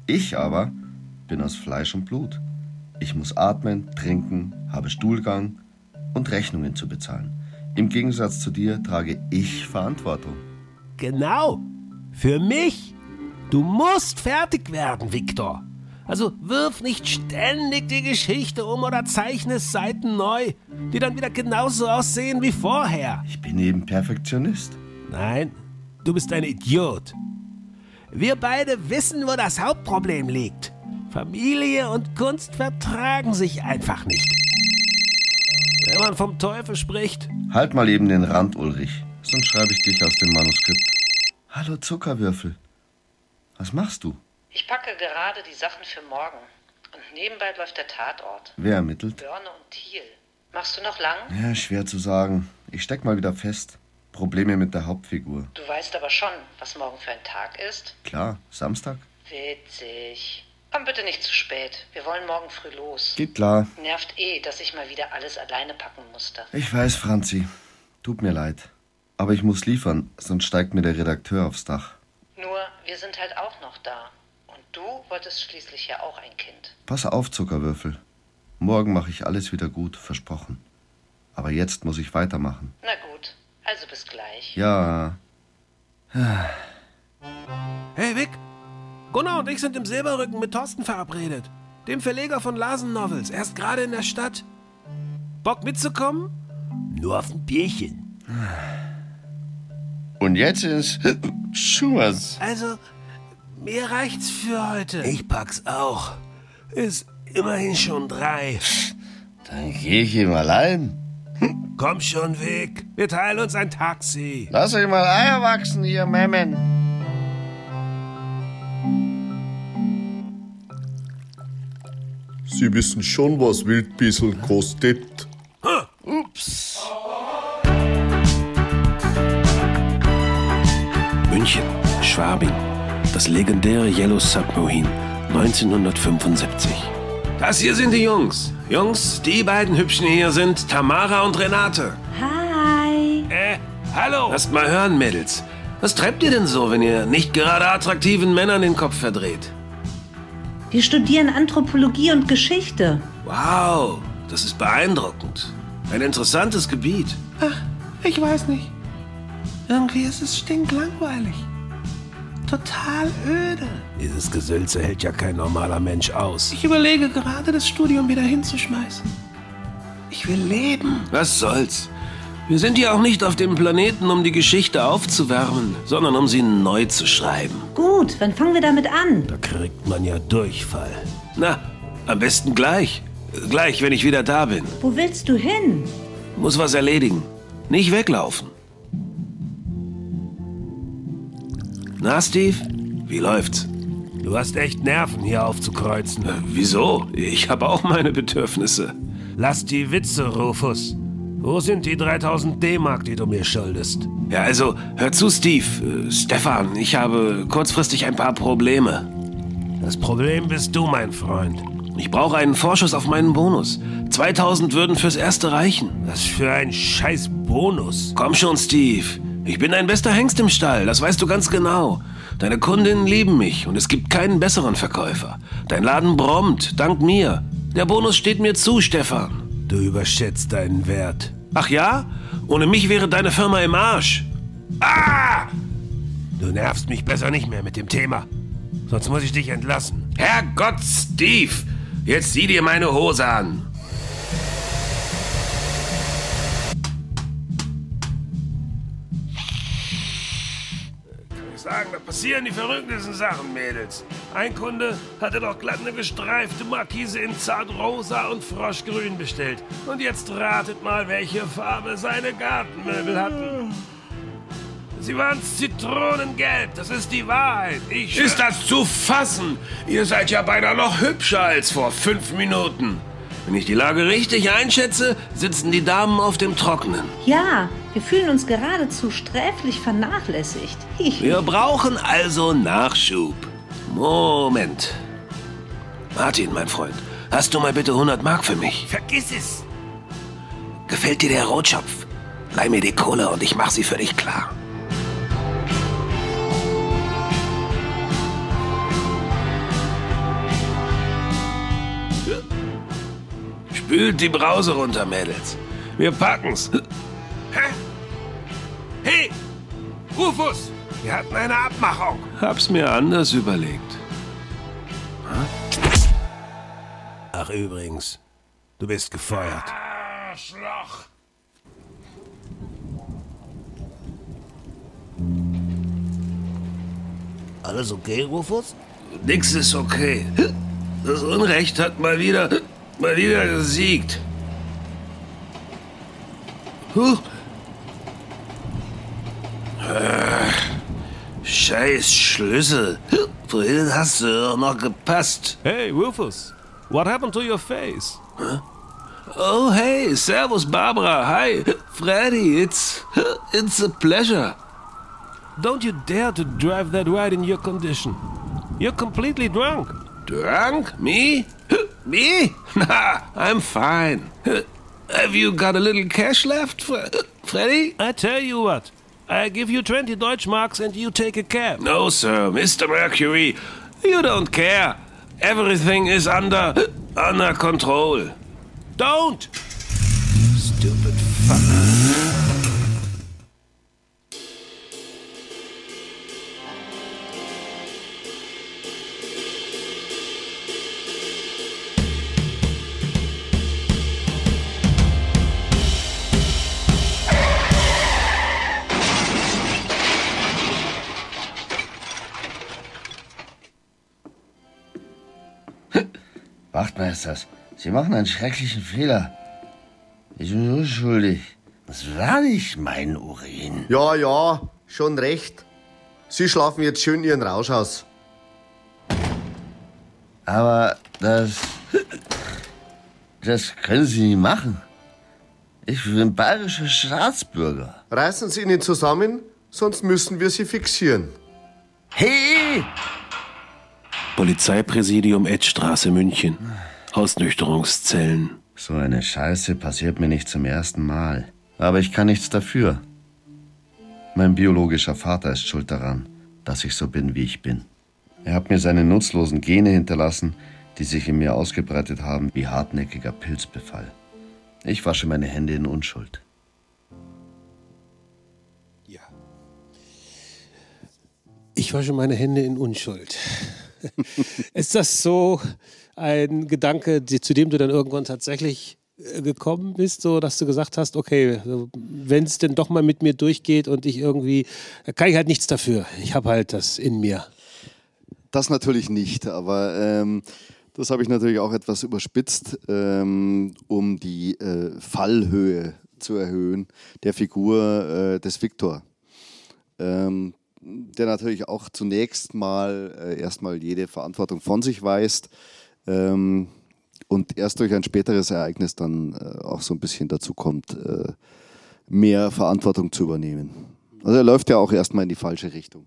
Ich aber bin aus Fleisch und Blut. Ich muss atmen, trinken, habe Stuhlgang, und Rechnungen zu bezahlen. Im Gegensatz zu dir trage ich Verantwortung. Genau. Für mich. Du musst fertig werden, Viktor. Also wirf nicht ständig die Geschichte um oder zeichne Seiten neu, die dann wieder genauso aussehen wie vorher. Ich bin eben Perfektionist. Nein, du bist ein Idiot. Wir beide wissen, wo das Hauptproblem liegt. Familie und Kunst vertragen sich einfach nicht. Wenn man vom Teufel spricht. Halt mal eben den Rand, Ulrich. Sonst schreibe ich dich aus dem Manuskript. Hallo Zuckerwürfel. Was machst du? Ich packe gerade die Sachen für morgen. Und nebenbei läuft der Tatort. Wer ermittelt? Börne und Thiel. Machst du noch lang? Ja, schwer zu sagen. Ich steck mal wieder fest. Probleme mit der Hauptfigur. Du weißt aber schon, was morgen für ein Tag ist? Klar, Samstag. Witzig. Komm bitte nicht zu spät. Wir wollen morgen früh los. Geht klar. Nervt eh, dass ich mal wieder alles alleine packen musste. Ich weiß, Franzi. Tut mir leid. Aber ich muss liefern, sonst steigt mir der Redakteur aufs Dach. Nur, wir sind halt auch noch da. Und du wolltest schließlich ja auch ein Kind. Pass auf, Zuckerwürfel. Morgen mache ich alles wieder gut, versprochen. Aber jetzt muss ich weitermachen. Na gut, also bis gleich. Ja. Hey, Vic. Gunnar und ich sind im Silberrücken mit Thorsten verabredet. Dem Verleger von Larsen Novels. Er ist gerade in der Stadt. Bock mitzukommen? Nur auf ein Bierchen. Und jetzt ist Schurs. Also, mir reicht's für heute. Ich pack's auch. Ist immerhin schon drei. Dann geh ich ihm allein. Komm schon, Vic. Wir teilen uns ein Taxi. Lass euch mal Eier wachsen, ihr Memmen. Sie wissen schon, was Wildbiesel kostet. Ups. München, Schwabing. Das legendäre Yellow Submarine 1975. Das hier sind die Jungs. Jungs, die beiden Hübschen hier sind Tamara und Renate. Hi. Äh, hallo. Lasst mal hören, Mädels. Was treibt ihr denn so, wenn ihr nicht gerade attraktiven Männern den Kopf verdreht? Wir studieren Anthropologie und Geschichte. Wow, das ist beeindruckend. Ein interessantes Gebiet. Ach, ich weiß nicht. Irgendwie ist es stinklangweilig. Total öde. Dieses Gesülze hält ja kein normaler Mensch aus. Ich überlege gerade, das Studium wieder hinzuschmeißen. Ich will leben. Was soll's? Wir sind ja auch nicht auf dem Planeten, um die Geschichte aufzuwärmen, sondern um sie neu zu schreiben. Gut, wann fangen wir damit an? Da kriegt man ja Durchfall. Na, am besten gleich. Gleich, wenn ich wieder da bin. Wo willst du hin? Muss was erledigen. Nicht weglaufen. Na, Steve? Wie läuft's? Du hast echt Nerven, hier aufzukreuzen. Äh, wieso? Ich habe auch meine Bedürfnisse. Lass die Witze, Rufus. Wo sind die 3000 D-Mark, die du mir schuldest? Ja, also, hör zu, Steve. Äh, Stefan, ich habe kurzfristig ein paar Probleme. Das Problem bist du, mein Freund. Ich brauche einen Vorschuss auf meinen Bonus. 2000 würden fürs Erste reichen. Was für ein scheiß Bonus. Komm schon, Steve. Ich bin dein bester Hengst im Stall, das weißt du ganz genau. Deine Kundinnen lieben mich und es gibt keinen besseren Verkäufer. Dein Laden brummt, dank mir. Der Bonus steht mir zu, Stefan. Du überschätzt deinen Wert. Ach ja? Ohne mich wäre deine Firma im Arsch. Ah! Du nervst mich besser nicht mehr mit dem Thema. Sonst muss ich dich entlassen. Herrgott, Steve! Jetzt sieh dir meine Hose an. sagen, da passieren die verrücktesten Sachen, Mädels. Ein Kunde hatte doch glatt eine gestreifte Markise in zartrosa und froschgrün bestellt. Und jetzt ratet mal, welche Farbe seine Gartenmöbel hatten. Sie waren zitronengelb, das ist die Wahrheit. Ich ist das zu fassen? Ihr seid ja beinahe noch hübscher als vor fünf Minuten. Wenn ich die Lage richtig einschätze, sitzen die Damen auf dem Trockenen. Ja, wir fühlen uns geradezu sträflich vernachlässigt. wir brauchen also Nachschub. Moment. Martin, mein Freund, hast du mal bitte 100 Mark für mich? Vergiss es. Gefällt dir der Rotschopf? Leih mir die Kohle und ich mach sie für dich klar. Spült die Brause runter, Mädels. Wir packen's. Hä? Hey! Rufus! Wir hatten eine Abmachung. Hab's mir anders überlegt. Ach, übrigens. Du bist gefeuert. Arschloch! Alles okay, Rufus? Nix ist okay. Das Unrecht hat mal wieder, mal wieder gesiegt. Huh. Scheiß Schlüssel. Vorhin hast du noch gepasst. Hey, Rufus. What happened to your face? Huh? Oh, hey, servus, Barbara. Hi, Freddy. It's, it's a pleasure. Don't you dare to drive that ride in your condition. You're completely drunk. Drunk? Me? Me? Nah, I'm fine. Have you got a little cash left, Freddy? I tell you what. I give you 20 Deutschmarks and you take a cab. No, sir, Mr. Mercury. You don't care. Everything is under under control. Don't! stupid fucker. Wachtmeisters, Sie machen einen schrecklichen Fehler. Ich bin unschuldig. Das war nicht mein Urin. Ja, ja, schon recht. Sie schlafen jetzt schön Ihren Rausch aus. Aber das. Das können Sie nicht machen. Ich bin bayerischer Staatsbürger. Reißen Sie ihn zusammen, sonst müssen wir Sie fixieren. Hey! Polizeipräsidium Edstraße, München. Ausnüchterungszellen. So eine Scheiße passiert mir nicht zum ersten Mal. Aber ich kann nichts dafür. Mein biologischer Vater ist schuld daran, dass ich so bin, wie ich bin. Er hat mir seine nutzlosen Gene hinterlassen, die sich in mir ausgebreitet haben wie hartnäckiger Pilzbefall. Ich wasche meine Hände in Unschuld. Ja. Ich wasche meine Hände in Unschuld. ist das so ein Gedanke, zu dem du dann irgendwann tatsächlich äh, gekommen bist, so dass du gesagt hast, okay, wenn es denn doch mal mit mir durchgeht und ich irgendwie, kann ich halt nichts dafür. Ich habe halt das in mir. Das natürlich nicht, aber ähm, das habe ich natürlich auch etwas überspitzt, ähm, um die äh, Fallhöhe zu erhöhen der Figur äh, des Viktor. Ähm, der natürlich auch zunächst mal äh, erstmal jede Verantwortung von sich weist ähm, und erst durch ein späteres Ereignis dann äh, auch so ein bisschen dazu kommt, äh, mehr Verantwortung zu übernehmen. Also er läuft ja auch erstmal in die falsche Richtung.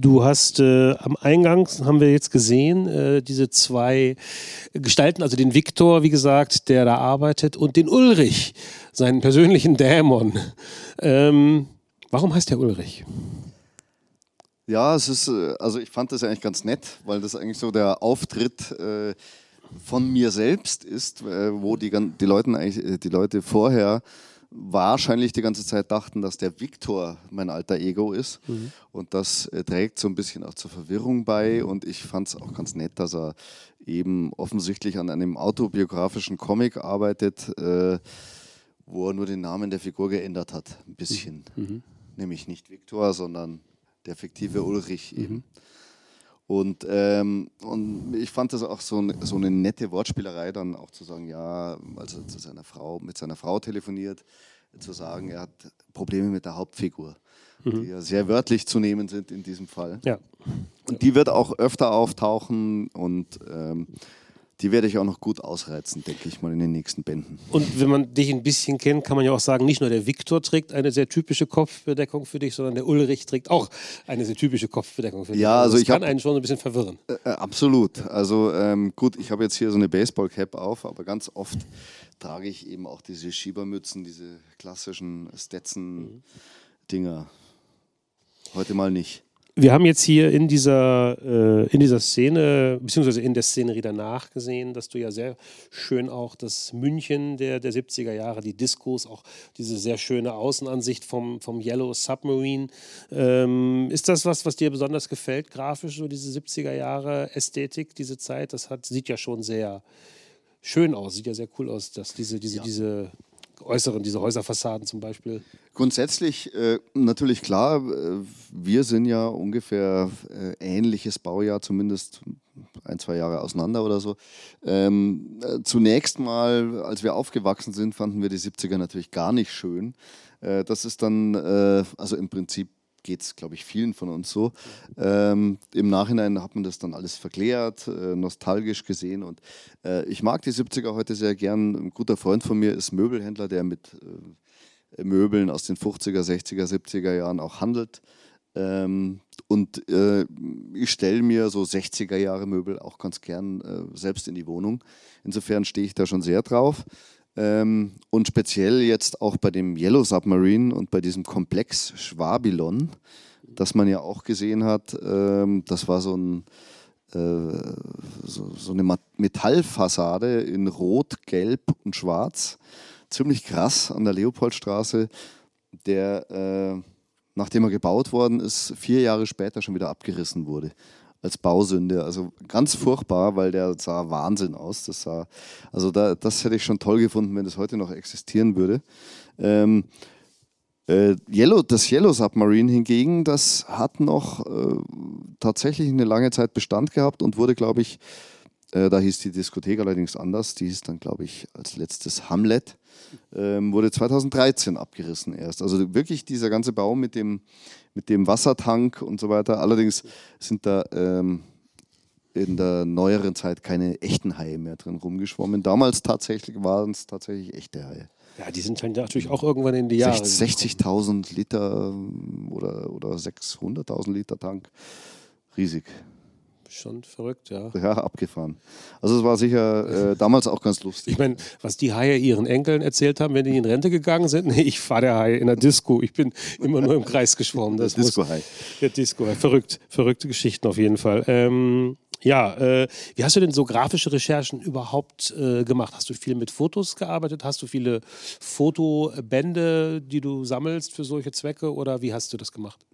Du hast äh, am Eingang, haben wir jetzt gesehen, äh, diese zwei Gestalten, also den Viktor, wie gesagt, der da arbeitet, und den Ulrich, seinen persönlichen Dämon. Ähm, warum heißt der Ulrich? Ja, es ist, äh, also ich fand das eigentlich ganz nett, weil das eigentlich so der Auftritt äh, von mir selbst ist, äh, wo die, die, Leute eigentlich, die Leute vorher wahrscheinlich die ganze Zeit dachten, dass der Viktor mein alter Ego ist. Mhm. Und das äh, trägt so ein bisschen auch zur Verwirrung bei. Und ich fand es auch ganz nett, dass er eben offensichtlich an einem autobiografischen Comic arbeitet, äh, wo er nur den Namen der Figur geändert hat, ein bisschen. Mhm. Nämlich nicht Viktor, sondern der fiktive Ulrich mhm. eben. Und, ähm, und ich fand das auch so, so eine nette Wortspielerei, dann auch zu sagen, ja, also zu seiner Frau, mit seiner Frau telefoniert, zu sagen, er hat Probleme mit der Hauptfigur, mhm. die ja sehr wörtlich zu nehmen sind in diesem Fall. Ja. Und die wird auch öfter auftauchen und ähm, die werde ich auch noch gut ausreizen, denke ich mal, in den nächsten Bänden. Und wenn man dich ein bisschen kennt, kann man ja auch sagen, nicht nur der Viktor trägt eine sehr typische Kopfbedeckung für dich, sondern der Ulrich trägt auch eine sehr typische Kopfbedeckung für dich. Ja, also, also ich kann einen schon ein bisschen verwirren. Äh, absolut. Also ähm, gut, ich habe jetzt hier so eine Baseball-Cap auf, aber ganz oft trage ich eben auch diese Schiebermützen, diese klassischen Stetson-Dinger. Heute mal nicht wir haben jetzt hier in dieser, äh, in dieser Szene, beziehungsweise in der Szenerie danach gesehen, dass du ja sehr schön auch das München der, der 70er Jahre, die Diskos, auch diese sehr schöne Außenansicht vom, vom Yellow Submarine. Ähm, ist das was, was dir besonders gefällt, grafisch, so diese 70er Jahre Ästhetik, diese Zeit? Das hat, sieht ja schon sehr schön aus, sieht ja sehr cool aus, dass diese, diese, ja. diese äußeren, diese Häuserfassaden zum Beispiel? Grundsätzlich äh, natürlich klar, äh, wir sind ja ungefähr äh, ähnliches Baujahr, zumindest ein, zwei Jahre auseinander oder so. Ähm, äh, zunächst mal, als wir aufgewachsen sind, fanden wir die 70er natürlich gar nicht schön. Äh, das ist dann, äh, also im Prinzip geht es, glaube ich, vielen von uns so. Ähm, Im Nachhinein hat man das dann alles verklärt, äh, nostalgisch gesehen. Und äh, ich mag die 70er heute sehr gern. Ein guter Freund von mir ist Möbelhändler, der mit äh, Möbeln aus den 50er, 60er, 70er Jahren auch handelt. Ähm, und äh, ich stelle mir so 60er Jahre Möbel auch ganz gern äh, selbst in die Wohnung. Insofern stehe ich da schon sehr drauf. Ähm, und speziell jetzt auch bei dem Yellow Submarine und bei diesem Komplex Schwabilon, das man ja auch gesehen hat, ähm, das war so ein äh, so, so, eine Metallfassade in Rot, Gelb und Schwarz. Ziemlich krass an der Leopoldstraße, der, äh, nachdem er gebaut worden ist, vier Jahre später schon wieder abgerissen wurde als Bausünde. Also ganz furchtbar, weil der sah Wahnsinn aus. Das, sah, also da, das hätte ich schon toll gefunden, wenn das heute noch existieren würde. Ähm, äh, Yellow, das Yellow Submarine hingegen, das hat noch äh, tatsächlich eine lange Zeit Bestand gehabt und wurde, glaube ich, äh, da hieß die Diskothek allerdings anders, die hieß dann, glaube ich, als letztes Hamlet, ähm, wurde 2013 abgerissen erst. Also wirklich dieser ganze Bau mit dem, mit dem Wassertank und so weiter. Allerdings sind da ähm, in der neueren Zeit keine echten Haie mehr drin rumgeschwommen. Damals tatsächlich waren es tatsächlich echte Haie. Ja, die sind natürlich auch irgendwann in die Jahre. 60.000 Liter oder, oder 600.000 Liter Tank. Riesig. Schon verrückt, ja. Ja, abgefahren. Also es war sicher äh, damals auch ganz lustig. Ich meine, was die Haie ihren Enkeln erzählt haben, wenn die in Rente gegangen sind, nee, ich fahre der Hai in der Disco. Ich bin immer nur im Kreis geschwommen. Das Disco-Hai. Der Disco-Hai. Verrückt, verrückte Geschichten auf jeden Fall. Ähm, ja, äh, wie hast du denn so grafische Recherchen überhaupt äh, gemacht? Hast du viel mit Fotos gearbeitet? Hast du viele Fotobände, die du sammelst für solche Zwecke oder wie hast du das gemacht?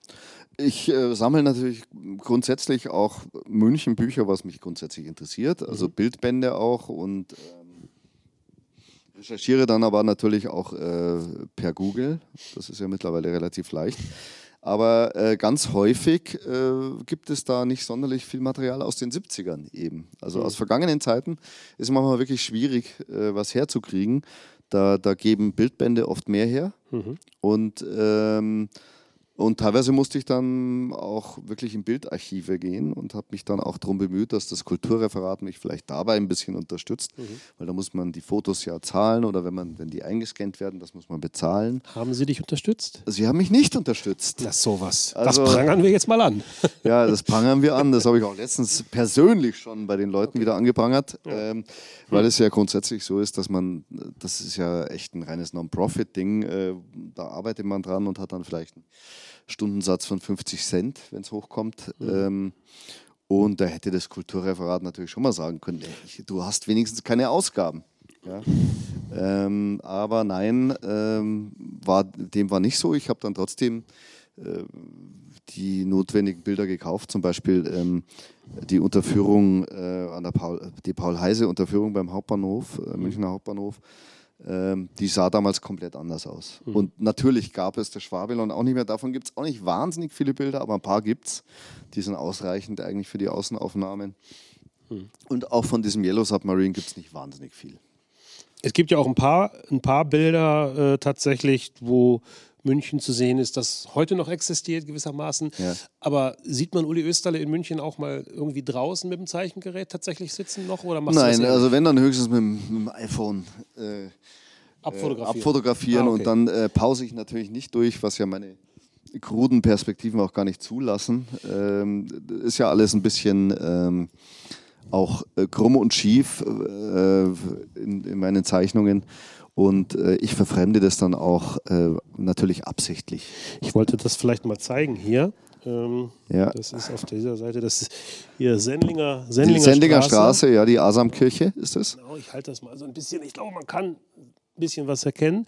Ich äh, sammle natürlich grundsätzlich auch München-Bücher, was mich grundsätzlich interessiert, also mhm. Bildbände auch und ähm, recherchiere dann aber natürlich auch äh, per Google. Das ist ja mittlerweile relativ leicht. Aber äh, ganz häufig äh, gibt es da nicht sonderlich viel Material aus den 70ern eben. Also mhm. aus vergangenen Zeiten ist manchmal wirklich schwierig, äh, was herzukriegen. Da, da geben Bildbände oft mehr her. Mhm. Und ähm, und teilweise musste ich dann auch wirklich in Bildarchive gehen und habe mich dann auch darum bemüht, dass das Kulturreferat mich vielleicht dabei ein bisschen unterstützt, mhm. weil da muss man die Fotos ja zahlen oder wenn, man, wenn die eingescannt werden, das muss man bezahlen. Haben Sie dich unterstützt? Sie haben mich nicht unterstützt. Na sowas. Also, das prangern wir jetzt mal an. ja, das prangern wir an. Das habe ich auch letztens persönlich schon bei den Leuten okay. wieder angeprangert, ja. ähm, weil es ja grundsätzlich so ist, dass man, das ist ja echt ein reines Non-Profit-Ding, äh, da arbeitet man dran und hat dann vielleicht ein Stundensatz von 50 Cent, wenn es hochkommt. Mhm. Ähm, und da hätte das Kulturreferat natürlich schon mal sagen können, ey, du hast wenigstens keine Ausgaben. Ja? Ähm, aber nein, ähm, war, dem war nicht so. Ich habe dann trotzdem äh, die notwendigen Bilder gekauft, zum Beispiel ähm, die Unterführung äh, an der Paul, die Paul-Heise-Unterführung beim Hauptbahnhof, äh, Münchner Hauptbahnhof die sah damals komplett anders aus. Mhm. Und natürlich gab es das Schwabelon auch nicht mehr. Davon gibt es auch nicht wahnsinnig viele Bilder, aber ein paar gibt es. Die sind ausreichend eigentlich für die Außenaufnahmen. Mhm. Und auch von diesem Yellow Submarine gibt es nicht wahnsinnig viel. Es gibt ja auch ein paar, ein paar Bilder äh, tatsächlich, wo München zu sehen ist, das heute noch existiert gewissermaßen. Ja. Aber sieht man Uli Österle in München auch mal irgendwie draußen mit dem Zeichengerät tatsächlich sitzen noch? Oder Nein, also wenn dann höchstens mit, mit dem iPhone äh, abfotografieren, abfotografieren ah, okay. und dann äh, pause ich natürlich nicht durch, was ja meine kruden Perspektiven auch gar nicht zulassen. Ähm, ist ja alles ein bisschen ähm, auch äh, krumm und schief äh, in, in meinen Zeichnungen. Und äh, ich verfremde das dann auch äh, natürlich absichtlich. Ich wollte das vielleicht mal zeigen hier. Ähm, ja. Das ist auf dieser Seite, das ist hier Sendlinger, Sendlinger, die Sendlinger Straße. Straße. ja, die Asamkirche ist das. Genau, ich halte das mal so ein bisschen. Ich glaube, man kann bisschen was erkennen.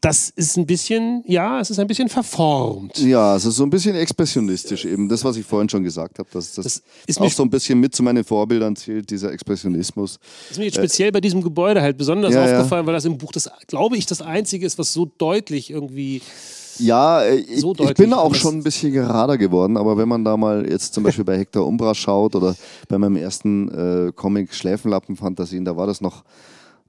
Das ist ein bisschen, ja, es ist ein bisschen verformt. Ja, es ist so ein bisschen expressionistisch eben. Das, was ich vorhin schon gesagt habe, dass das, das ist auch so ein bisschen mit zu meinen Vorbildern zählt, dieser Expressionismus. Das ist mir jetzt speziell äh, bei diesem Gebäude halt besonders ja, aufgefallen, ja. weil das im Buch, das glaube ich, das Einzige ist, was so deutlich irgendwie ja, äh, ich, so ich, bin auch schon ein bisschen gerader geworden, aber wenn man da mal jetzt zum Beispiel bei Hector Umbra schaut oder bei meinem ersten äh, Comic Schläfenlappen-Fantasien, da war das noch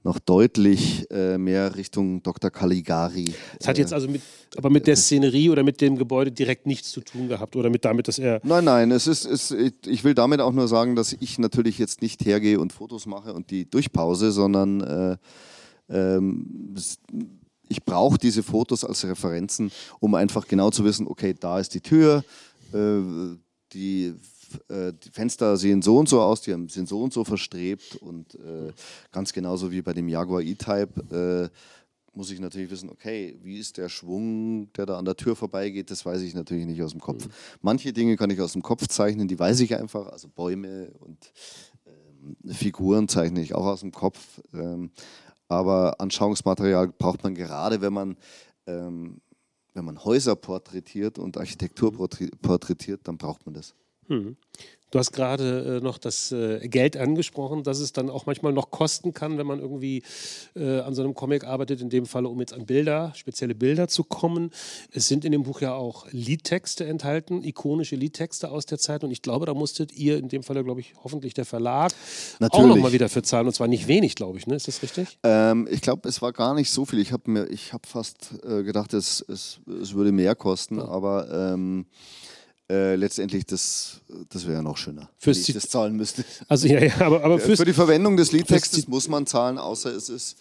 noch deutlich äh, mehr Richtung Dr. Caligari. Es hat jetzt also mit, aber mit der Szenerie oder mit dem Gebäude direkt nichts zu tun gehabt oder mit damit, dass er. Nein, nein, es ist, es, ich will damit auch nur sagen, dass ich natürlich jetzt nicht hergehe und Fotos mache und die durchpause, sondern äh, ähm, ich brauche diese Fotos als Referenzen, um einfach genau zu wissen, okay, da ist die Tür, äh, die äh, die Fenster sehen so und so aus, die sind so und so verstrebt und äh, ganz genauso wie bei dem Jaguar E-Type muss ich natürlich wissen, okay, wie ist der Schwung, der da an der Tür vorbeigeht, das weiß ich natürlich nicht aus dem Kopf. Mhm. Manche Dinge kann ich aus dem Kopf zeichnen, die weiß ich einfach, also Bäume und ähm, Figuren zeichne ich auch aus dem Kopf. Ähm, aber Anschauungsmaterial braucht man gerade, wenn man, ähm, wenn man Häuser porträtiert und Architektur porträtiert, dann braucht man das. Mhm. Du hast gerade äh, noch das äh, Geld angesprochen, dass es dann auch manchmal noch kosten kann, wenn man irgendwie äh, an so einem Comic arbeitet, in dem Falle, um jetzt an Bilder, spezielle Bilder zu kommen. Es sind in dem Buch ja auch Liedtexte enthalten, ikonische Liedtexte aus der Zeit. Und ich glaube, da musstet ihr in dem Falle, glaube ich, hoffentlich der Verlag Natürlich. auch nochmal wieder für zahlen. Und zwar nicht wenig, glaube ich. Ne? Ist das richtig? Ähm, ich glaube, es war gar nicht so viel. Ich habe hab fast äh, gedacht, es, es, es, würde mehr kosten. Ja. Aber. Ähm, äh, letztendlich, das, das wäre ja noch schöner, Fürs wenn ich das zahlen müsste. Also ja, ja aber, aber für die Verwendung des Liedtextes muss man zahlen, außer es ist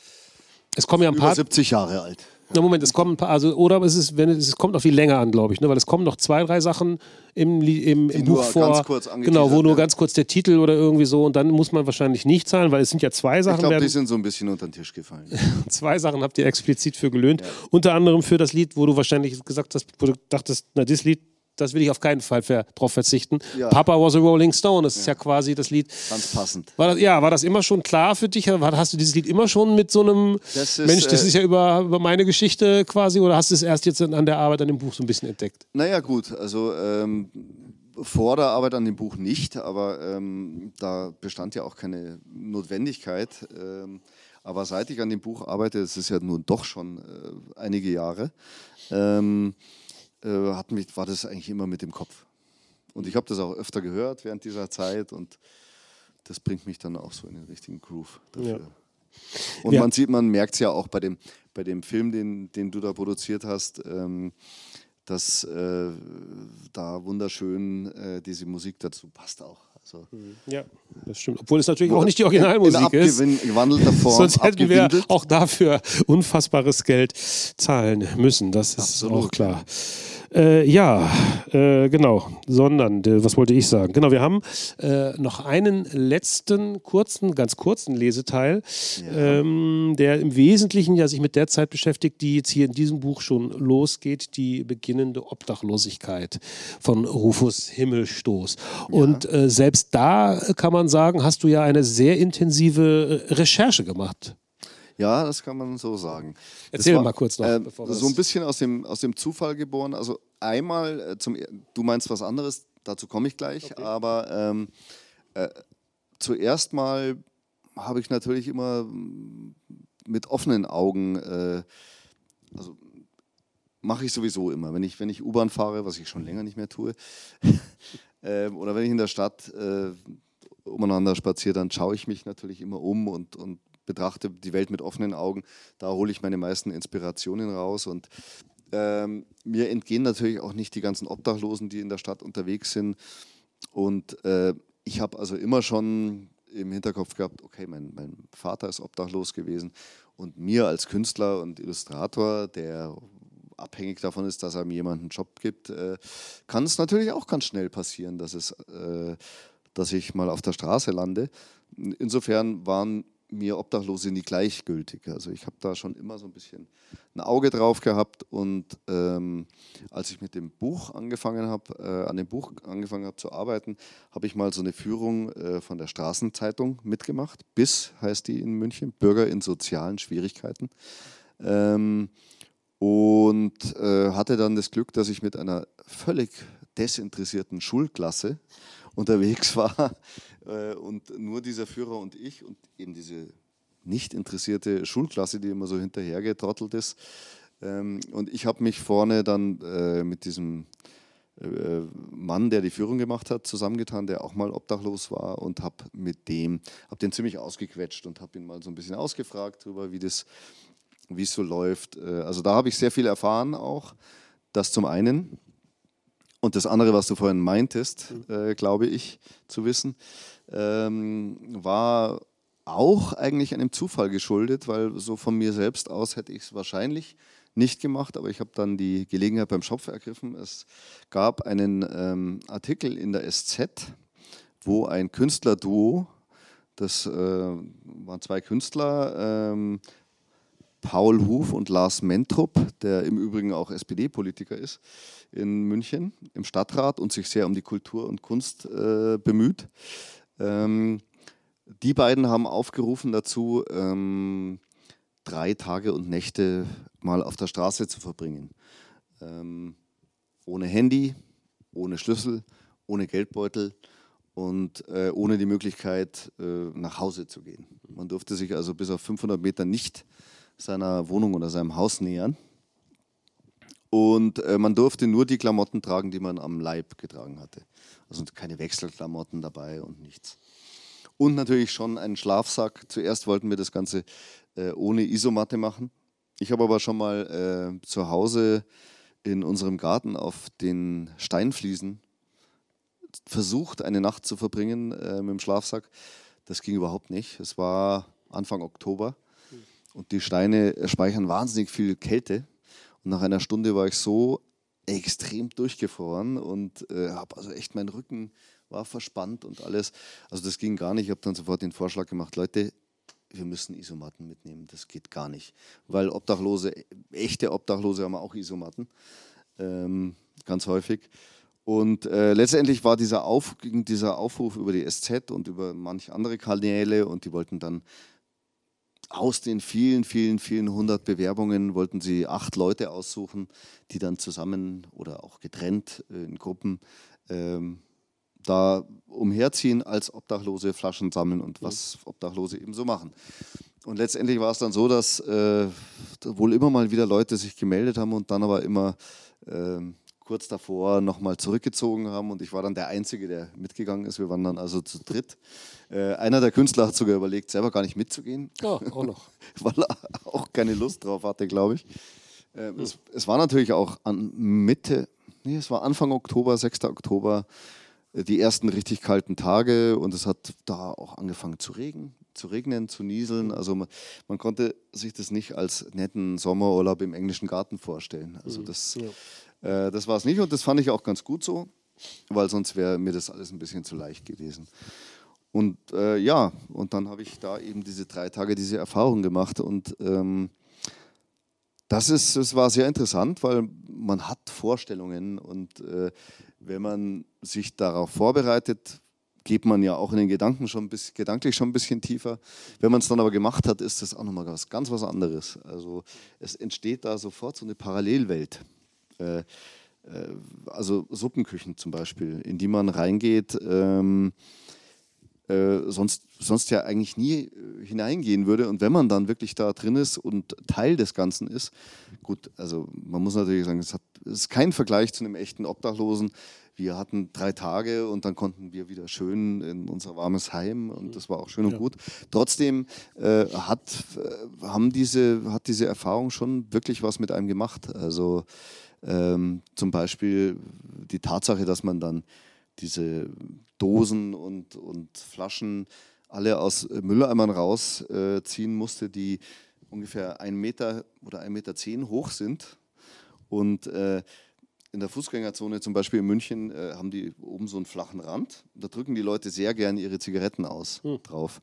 es kommen ja ein paar, 70 Jahre alt. Na Moment, es kommen ein paar, also oder es ist, wenn es, es kommt noch viel länger an, glaube ich, ne? weil es kommen noch zwei, drei Sachen im, im, im Buch vor, genau, wo nur ganz kurz der Titel oder irgendwie so und dann muss man wahrscheinlich nicht zahlen, weil es sind ja zwei Sachen. Ich glaube, die sind so ein bisschen unter den Tisch gefallen. zwei Sachen habt ihr explizit für gelöhnt, ja. unter anderem für das Lied, wo du wahrscheinlich gesagt hast, wo du dachtest, na, das Lied das will ich auf keinen Fall ver drauf verzichten. Ja. Papa was a Rolling Stone, das ja. ist ja quasi das Lied. Ganz passend. War das, ja, war das immer schon klar für dich? Hast du dieses Lied immer schon mit so einem das ist, Mensch, das äh, ist ja über, über meine Geschichte quasi, oder hast du es erst jetzt an der Arbeit an dem Buch so ein bisschen entdeckt? Naja, gut, also ähm, vor der Arbeit an dem Buch nicht, aber ähm, da bestand ja auch keine Notwendigkeit. Ähm, aber seit ich an dem Buch arbeite, das ist ja nun doch schon äh, einige Jahre, ähm, äh, hat mich, war das eigentlich immer mit dem Kopf. Und ich habe das auch öfter gehört während dieser Zeit und das bringt mich dann auch so in den richtigen Groove dafür. Ja. Und ja. man sieht, man merkt es ja auch bei dem, bei dem Film, den, den du da produziert hast, ähm, dass äh, da wunderschön äh, diese Musik dazu passt auch. Mhm. ja, das stimmt. Obwohl es natürlich auch nicht die Originalmusik ist. gewandelter Form. Sonst hätten wir auch dafür unfassbares Geld zahlen müssen. Das ist Absolut. auch klar. Äh, ja, äh, genau, sondern, was wollte ich sagen? Genau, wir haben äh, noch einen letzten kurzen, ganz kurzen Leseteil, ja. ähm, der im Wesentlichen ja sich mit der Zeit beschäftigt, die jetzt hier in diesem Buch schon losgeht, die beginnende Obdachlosigkeit von Rufus Himmelstoß. Ja. Und äh, selbst da kann man sagen, hast du ja eine sehr intensive äh, Recherche gemacht. Ja, das kann man so sagen. Erzähl war, mal kurz noch. Äh, so ein bisschen aus dem, aus dem Zufall geboren. Also einmal, äh, zum, du meinst was anderes, dazu komme ich gleich, okay. aber ähm, äh, zuerst mal habe ich natürlich immer mit offenen Augen, äh, also mache ich sowieso immer, wenn ich, wenn ich U-Bahn fahre, was ich schon länger nicht mehr tue, ähm, oder wenn ich in der Stadt äh, umeinander spaziere, dann schaue ich mich natürlich immer um und, und betrachte die Welt mit offenen Augen. Da hole ich meine meisten Inspirationen raus und ähm, mir entgehen natürlich auch nicht die ganzen Obdachlosen, die in der Stadt unterwegs sind. Und äh, ich habe also immer schon im Hinterkopf gehabt, okay, mein, mein Vater ist obdachlos gewesen und mir als Künstler und Illustrator, der abhängig davon ist, dass mir jemanden einen Job gibt, äh, kann es natürlich auch ganz schnell passieren, dass, es, äh, dass ich mal auf der Straße lande. Insofern waren mir Obdachlose nie gleichgültig. Also ich habe da schon immer so ein bisschen ein Auge drauf gehabt und ähm, als ich mit dem Buch angefangen habe, äh, an dem Buch angefangen habe zu arbeiten, habe ich mal so eine Führung äh, von der Straßenzeitung mitgemacht. BIS heißt die in München, Bürger in sozialen Schwierigkeiten. Ähm, und äh, hatte dann das Glück, dass ich mit einer völlig desinteressierten Schulklasse unterwegs war äh, und nur dieser Führer und ich und eben diese nicht interessierte Schulklasse, die immer so hinterhergetrottelt ist. Ähm, und ich habe mich vorne dann äh, mit diesem äh, Mann, der die Führung gemacht hat, zusammengetan, der auch mal obdachlos war und habe mit dem, habe den ziemlich ausgequetscht und habe ihn mal so ein bisschen ausgefragt darüber, wie das, wie es so läuft. Also da habe ich sehr viel erfahren auch. Das zum einen. Und das andere, was du vorhin meintest, äh, glaube ich, zu wissen, ähm, war auch eigentlich einem Zufall geschuldet, weil so von mir selbst aus hätte ich es wahrscheinlich nicht gemacht, aber ich habe dann die Gelegenheit beim Schopf ergriffen. Es gab einen ähm, Artikel in der SZ, wo ein Künstlerduo, das äh, waren zwei Künstler, ähm, Paul Huf und Lars Mentrup, der im Übrigen auch SPD-Politiker ist in München im Stadtrat und sich sehr um die Kultur und Kunst äh, bemüht. Ähm, die beiden haben aufgerufen dazu, ähm, drei Tage und Nächte mal auf der Straße zu verbringen. Ähm, ohne Handy, ohne Schlüssel, ohne Geldbeutel und äh, ohne die Möglichkeit, äh, nach Hause zu gehen. Man durfte sich also bis auf 500 Meter nicht seiner Wohnung oder seinem Haus nähern. Und äh, man durfte nur die Klamotten tragen, die man am Leib getragen hatte. Also keine Wechselklamotten dabei und nichts. Und natürlich schon einen Schlafsack. Zuerst wollten wir das Ganze äh, ohne Isomatte machen. Ich habe aber schon mal äh, zu Hause in unserem Garten auf den Steinfliesen versucht, eine Nacht zu verbringen äh, mit dem Schlafsack. Das ging überhaupt nicht. Es war Anfang Oktober und die Steine speichern wahnsinnig viel Kälte. Und nach einer Stunde war ich so extrem durchgefroren und äh, habe also echt mein Rücken war verspannt und alles. Also das ging gar nicht. Ich habe dann sofort den Vorschlag gemacht, Leute, wir müssen Isomatten mitnehmen. Das geht gar nicht. Weil Obdachlose, echte Obdachlose haben auch Isomatten. Ähm, ganz häufig. Und äh, letztendlich war dieser, Auf, dieser Aufruf über die SZ und über manche andere Kanäle und die wollten dann aus den vielen, vielen, vielen hundert Bewerbungen wollten sie acht Leute aussuchen, die dann zusammen oder auch getrennt äh, in Gruppen ähm, da umherziehen als Obdachlose, Flaschen sammeln und was Obdachlose eben so machen. Und letztendlich war es dann so, dass äh, wohl immer mal wieder Leute sich gemeldet haben und dann aber immer äh, kurz davor nochmal zurückgezogen haben und ich war dann der Einzige, der mitgegangen ist. Wir waren dann also zu dritt. Äh, einer der Künstler hat sogar überlegt, selber gar nicht mitzugehen. Ja, auch noch. Weil er auch keine Lust drauf hatte, glaube ich. Äh, es, es, war natürlich auch an Mitte, nee, es war Anfang Oktober, 6. Oktober die ersten richtig kalten Tage und es hat da auch angefangen zu regnen, zu regnen, zu nieseln. Also man, man konnte sich das nicht als netten Sommerurlaub im englischen Garten vorstellen. Also mhm. das, ja. Äh, das war es nicht und das fand ich auch ganz gut so, weil sonst wäre mir das alles ein bisschen zu leicht gewesen. Und äh, ja, und dann habe ich da eben diese drei Tage diese Erfahrung gemacht und ähm, das, ist, das war sehr interessant, weil man hat Vorstellungen und äh, wenn man sich darauf vorbereitet, geht man ja auch in den Gedanken schon bis, gedanklich schon ein bisschen tiefer. Wenn man es dann aber gemacht hat, ist das auch nochmal was ganz was anderes. Also es entsteht da sofort so eine Parallelwelt. Äh, äh, also Suppenküchen zum Beispiel, in die man reingeht. Ähm, äh, sonst, sonst ja eigentlich nie äh, hineingehen würde. Und wenn man dann wirklich da drin ist und Teil des Ganzen ist, gut, also man muss natürlich sagen, es, hat, es ist kein Vergleich zu einem echten Obdachlosen. Wir hatten drei Tage und dann konnten wir wieder schön in unser warmes Heim und das war auch schön und ja. gut. Trotzdem äh, hat, äh, haben diese, hat diese Erfahrung schon wirklich was mit einem gemacht. Also ähm, zum Beispiel die Tatsache, dass man dann diese Dosen und, und Flaschen alle aus Mülleimern rausziehen musste, die ungefähr ein Meter oder ein Meter zehn hoch sind. Und äh, in der Fußgängerzone, zum Beispiel in München, äh, haben die oben so einen flachen Rand. Da drücken die Leute sehr gerne ihre Zigaretten aus hm. drauf.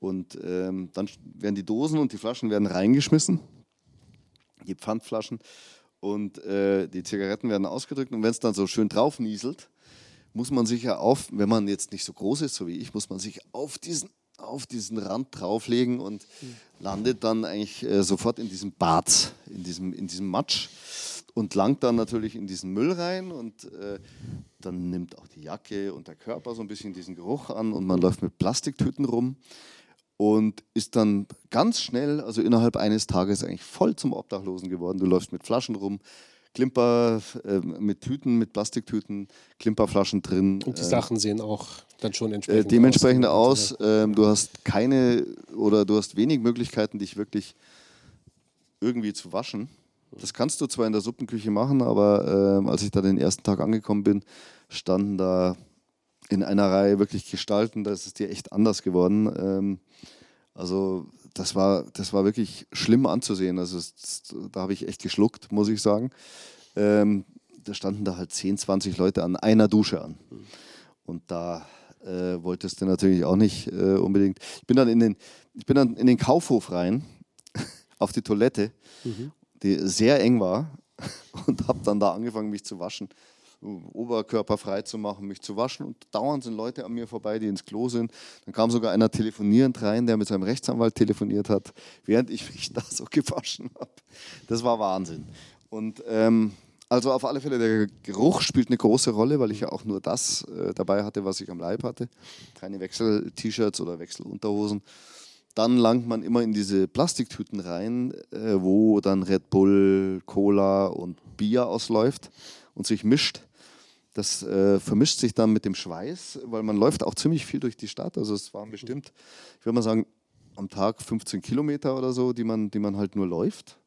Und ähm, dann werden die Dosen und die Flaschen werden reingeschmissen, die Pfandflaschen, und äh, die Zigaretten werden ausgedrückt. Und wenn es dann so schön drauf nieselt, muss man sich ja auf, wenn man jetzt nicht so groß ist, so wie ich, muss man sich auf diesen, auf diesen Rand drauflegen und landet dann eigentlich äh, sofort in diesem Bad, in diesem, in diesem Matsch und langt dann natürlich in diesen Müll rein und äh, dann nimmt auch die Jacke und der Körper so ein bisschen diesen Geruch an und man läuft mit Plastiktüten rum und ist dann ganz schnell, also innerhalb eines Tages eigentlich voll zum Obdachlosen geworden. Du läufst mit Flaschen rum, Klimper äh, mit Tüten, mit Plastiktüten, Klimperflaschen drin. Und die äh, Sachen sehen auch dann schon entsprechend, äh, dementsprechend aus. aus. Ähm, du hast keine oder du hast wenig Möglichkeiten, dich wirklich irgendwie zu waschen. Das kannst du zwar in der Suppenküche machen, aber ähm, als ich da den ersten Tag angekommen bin, standen da in einer Reihe wirklich Gestalten, da ist es dir echt anders geworden. Ähm, also das war, das war wirklich schlimm anzusehen. Also das, da habe ich echt geschluckt, muss ich sagen. Ähm, da standen da halt 10, 20 Leute an einer Dusche an. Und da äh, wolltest du natürlich auch nicht äh, unbedingt. Ich bin dann in den, ich bin dann in den Kaufhof rein. auf die Toilette, mhm. die sehr eng war und habe dann da angefangen, mich zu waschen. Oberkörper frei zu machen, mich zu waschen und dauernd sind Leute an mir vorbei, die ins Klo sind. Dann kam sogar einer telefonierend rein, der mit seinem Rechtsanwalt telefoniert hat, während ich mich da so gewaschen habe. Das war Wahnsinn. Und ähm, also auf alle Fälle, der Geruch spielt eine große Rolle, weil ich ja auch nur das äh, dabei hatte, was ich am Leib hatte. Keine Wechsel-T-Shirts oder Wechselunterhosen. Dann langt man immer in diese Plastiktüten rein, äh, wo dann Red Bull, Cola und Bier ausläuft und sich mischt. Das äh, vermischt sich dann mit dem Schweiß, weil man läuft auch ziemlich viel durch die Stadt. Also es waren bestimmt, ich würde mal sagen, am Tag 15 Kilometer oder so, die man, die man halt nur läuft.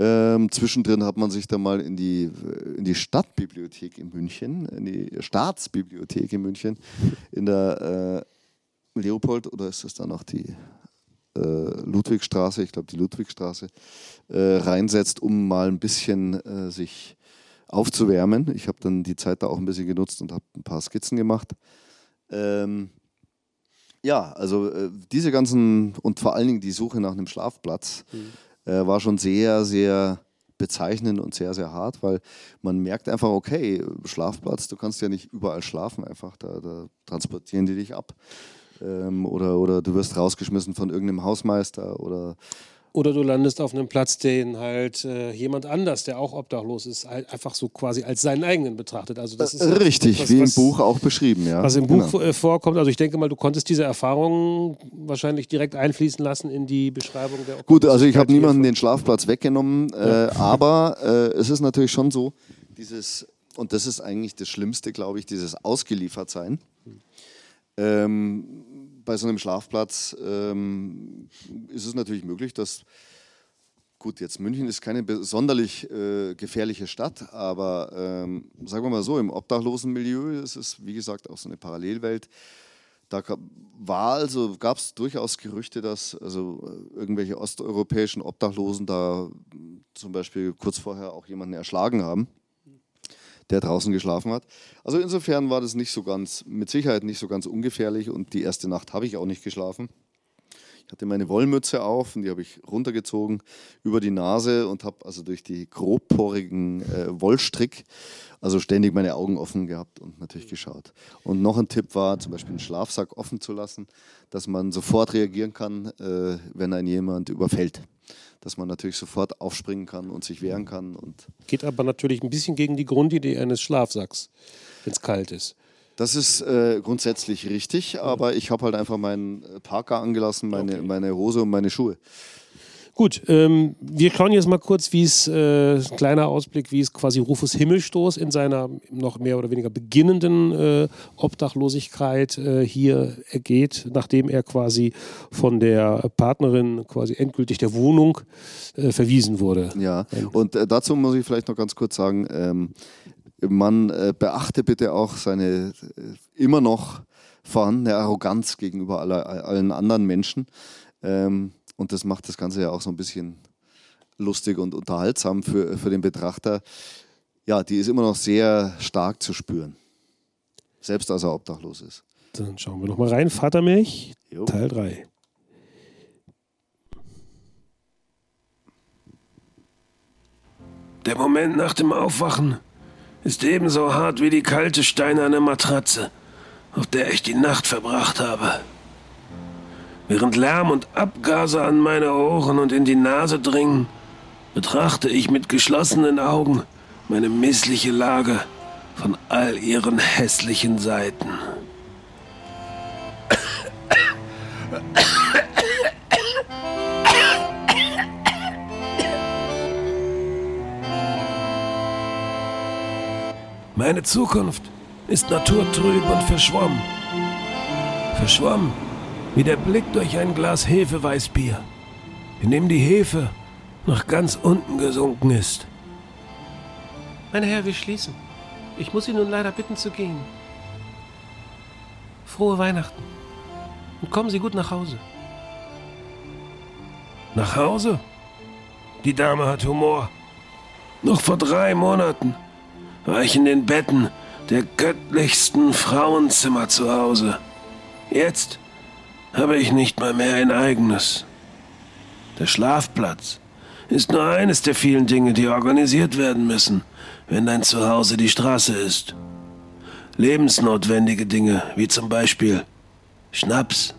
Ähm, zwischendrin hat man sich dann mal in die, in die Stadtbibliothek in München, in die Staatsbibliothek in München, in der äh, Leopold oder ist das dann noch die äh, Ludwigstraße, ich glaube die Ludwigstraße, äh, reinsetzt, um mal ein bisschen äh, sich aufzuwärmen. Ich habe dann die Zeit da auch ein bisschen genutzt und habe ein paar Skizzen gemacht. Ähm, ja, also äh, diese ganzen und vor allen Dingen die Suche nach einem Schlafplatz mhm. äh, war schon sehr, sehr bezeichnend und sehr, sehr hart, weil man merkt einfach, okay, Schlafplatz, du kannst ja nicht überall schlafen, einfach, da, da transportieren die dich ab. Ähm, oder, oder du wirst rausgeschmissen von irgendeinem Hausmeister oder oder du landest auf einem Platz, den halt äh, jemand anders, der auch obdachlos ist, halt einfach so quasi als seinen eigenen betrachtet. Also das ist äh, richtig, etwas, wie im Buch auch beschrieben, ja. Was im Buch genau. Äh, vorkommt. Also ich denke mal, du konntest diese Erfahrung wahrscheinlich direkt einfließen lassen in die Beschreibung der. Gut, also ich habe niemanden den Schlafplatz weggenommen, ja. äh, aber äh, es ist natürlich schon so, dieses und das ist eigentlich das Schlimmste, glaube ich, dieses Ausgeliefertsein. Hm. Ähm, bei so einem Schlafplatz ähm, ist es natürlich möglich, dass, gut, jetzt München ist keine sonderlich äh, gefährliche Stadt, aber ähm, sagen wir mal so, im obdachlosen Milieu ist es, wie gesagt, auch so eine Parallelwelt. Da war also, gab es durchaus Gerüchte, dass also äh, irgendwelche osteuropäischen Obdachlosen da zum Beispiel kurz vorher auch jemanden erschlagen haben der draußen geschlafen hat. Also insofern war das nicht so ganz, mit Sicherheit nicht so ganz ungefährlich und die erste Nacht habe ich auch nicht geschlafen. Ich hatte meine Wollmütze auf und die habe ich runtergezogen über die Nase und habe also durch die grobporigen äh, Wollstrick also ständig meine Augen offen gehabt und natürlich geschaut. Und noch ein Tipp war, zum Beispiel einen Schlafsack offen zu lassen, dass man sofort reagieren kann, äh, wenn ein jemand überfällt dass man natürlich sofort aufspringen kann und sich wehren kann. Und Geht aber natürlich ein bisschen gegen die Grundidee eines Schlafsacks, wenn es kalt ist. Das ist äh, grundsätzlich richtig, aber ich habe halt einfach meinen Parker angelassen, meine, okay. meine Hose und meine Schuhe. Gut, ähm, wir schauen jetzt mal kurz, wie es, äh, kleiner Ausblick, wie es quasi Rufus Himmelstoß in seiner noch mehr oder weniger beginnenden äh, Obdachlosigkeit äh, hier ergeht, nachdem er quasi von der Partnerin quasi endgültig der Wohnung äh, verwiesen wurde. Ja, und äh, dazu muss ich vielleicht noch ganz kurz sagen, ähm, man äh, beachte bitte auch seine immer noch vorhandene Arroganz gegenüber aller, allen anderen Menschen. Ähm, und das macht das Ganze ja auch so ein bisschen lustig und unterhaltsam für, für den Betrachter. Ja, die ist immer noch sehr stark zu spüren. Selbst als er obdachlos ist. Dann schauen wir nochmal rein. Vatermilch, jo. Teil 3. Der Moment nach dem Aufwachen ist ebenso hart wie die kalte steinerne Matratze, auf der ich die Nacht verbracht habe. Während Lärm und Abgase an meine Ohren und in die Nase dringen, betrachte ich mit geschlossenen Augen meine missliche Lage von all ihren hässlichen Seiten. Meine Zukunft ist naturtrüb und verschwommen. Verschwommen wie der Blick durch ein Glas Hefeweißbier, in dem die Hefe noch ganz unten gesunken ist. Meine Herr, wir schließen. Ich muss Sie nun leider bitten zu gehen. Frohe Weihnachten. Und kommen Sie gut nach Hause. Nach Hause? Die Dame hat Humor. Noch vor drei Monaten war ich in den Betten der göttlichsten Frauenzimmer zu Hause. Jetzt habe ich nicht mal mehr ein eigenes. Der Schlafplatz ist nur eines der vielen Dinge, die organisiert werden müssen, wenn dein Zuhause die Straße ist. Lebensnotwendige Dinge, wie zum Beispiel Schnaps,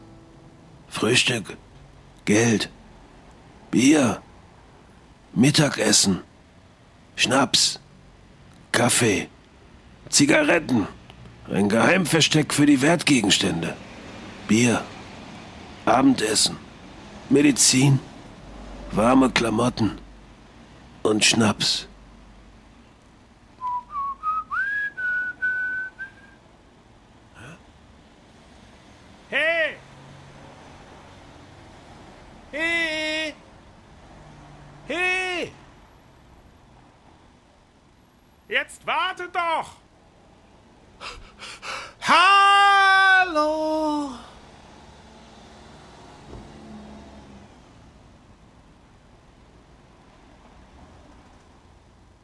Frühstück, Geld, Bier, Mittagessen, Schnaps, Kaffee, Zigaretten, ein Geheimversteck für die Wertgegenstände, Bier, Abendessen, Medizin, warme Klamotten und Schnaps. Hey! Hey! Hey! Jetzt warte doch! Hallo!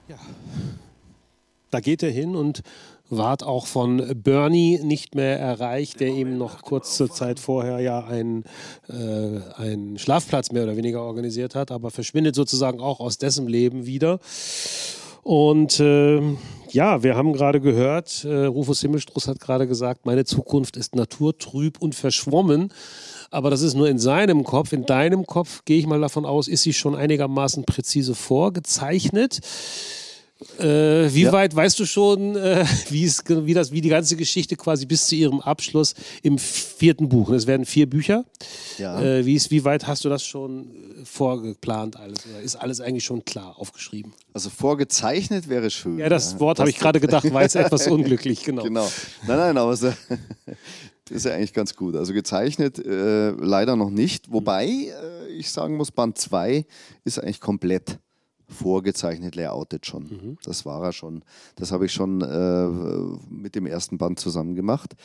Ja. Da geht er hin und ward auch von Bernie nicht mehr erreicht, der ihm noch kurze Zeit vorher ja einen, äh, einen Schlafplatz mehr oder weniger organisiert hat, aber verschwindet sozusagen auch aus dessen Leben wieder. Und äh, ja, wir haben gerade gehört, äh, Rufus Himmelstruß hat gerade gesagt, meine Zukunft ist naturtrüb und verschwommen. Aber das ist nur in seinem Kopf. In deinem Kopf, gehe ich mal davon aus, ist sie schon einigermaßen präzise vorgezeichnet. Äh, wie ja. weit weißt du schon, äh, wie, es, wie, das, wie die ganze Geschichte quasi bis zu ihrem Abschluss im vierten Buch? Es werden vier Bücher. Ja. Äh, wie, ist, wie weit hast du das schon vorgeplant alles? Oder ist alles eigentlich schon klar aufgeschrieben? Also vorgezeichnet wäre schön. Ja, das Wort habe ich gerade gedacht, war jetzt etwas unglücklich, genau. Genau. Nein, nein, aber das ist ja eigentlich ganz gut. Also gezeichnet äh, leider noch nicht. Wobei äh, ich sagen muss, Band 2 ist eigentlich komplett vorgezeichnet, layoutet schon. Mhm. Das war er schon. Das habe ich schon äh, mit dem ersten Band zusammen gemacht.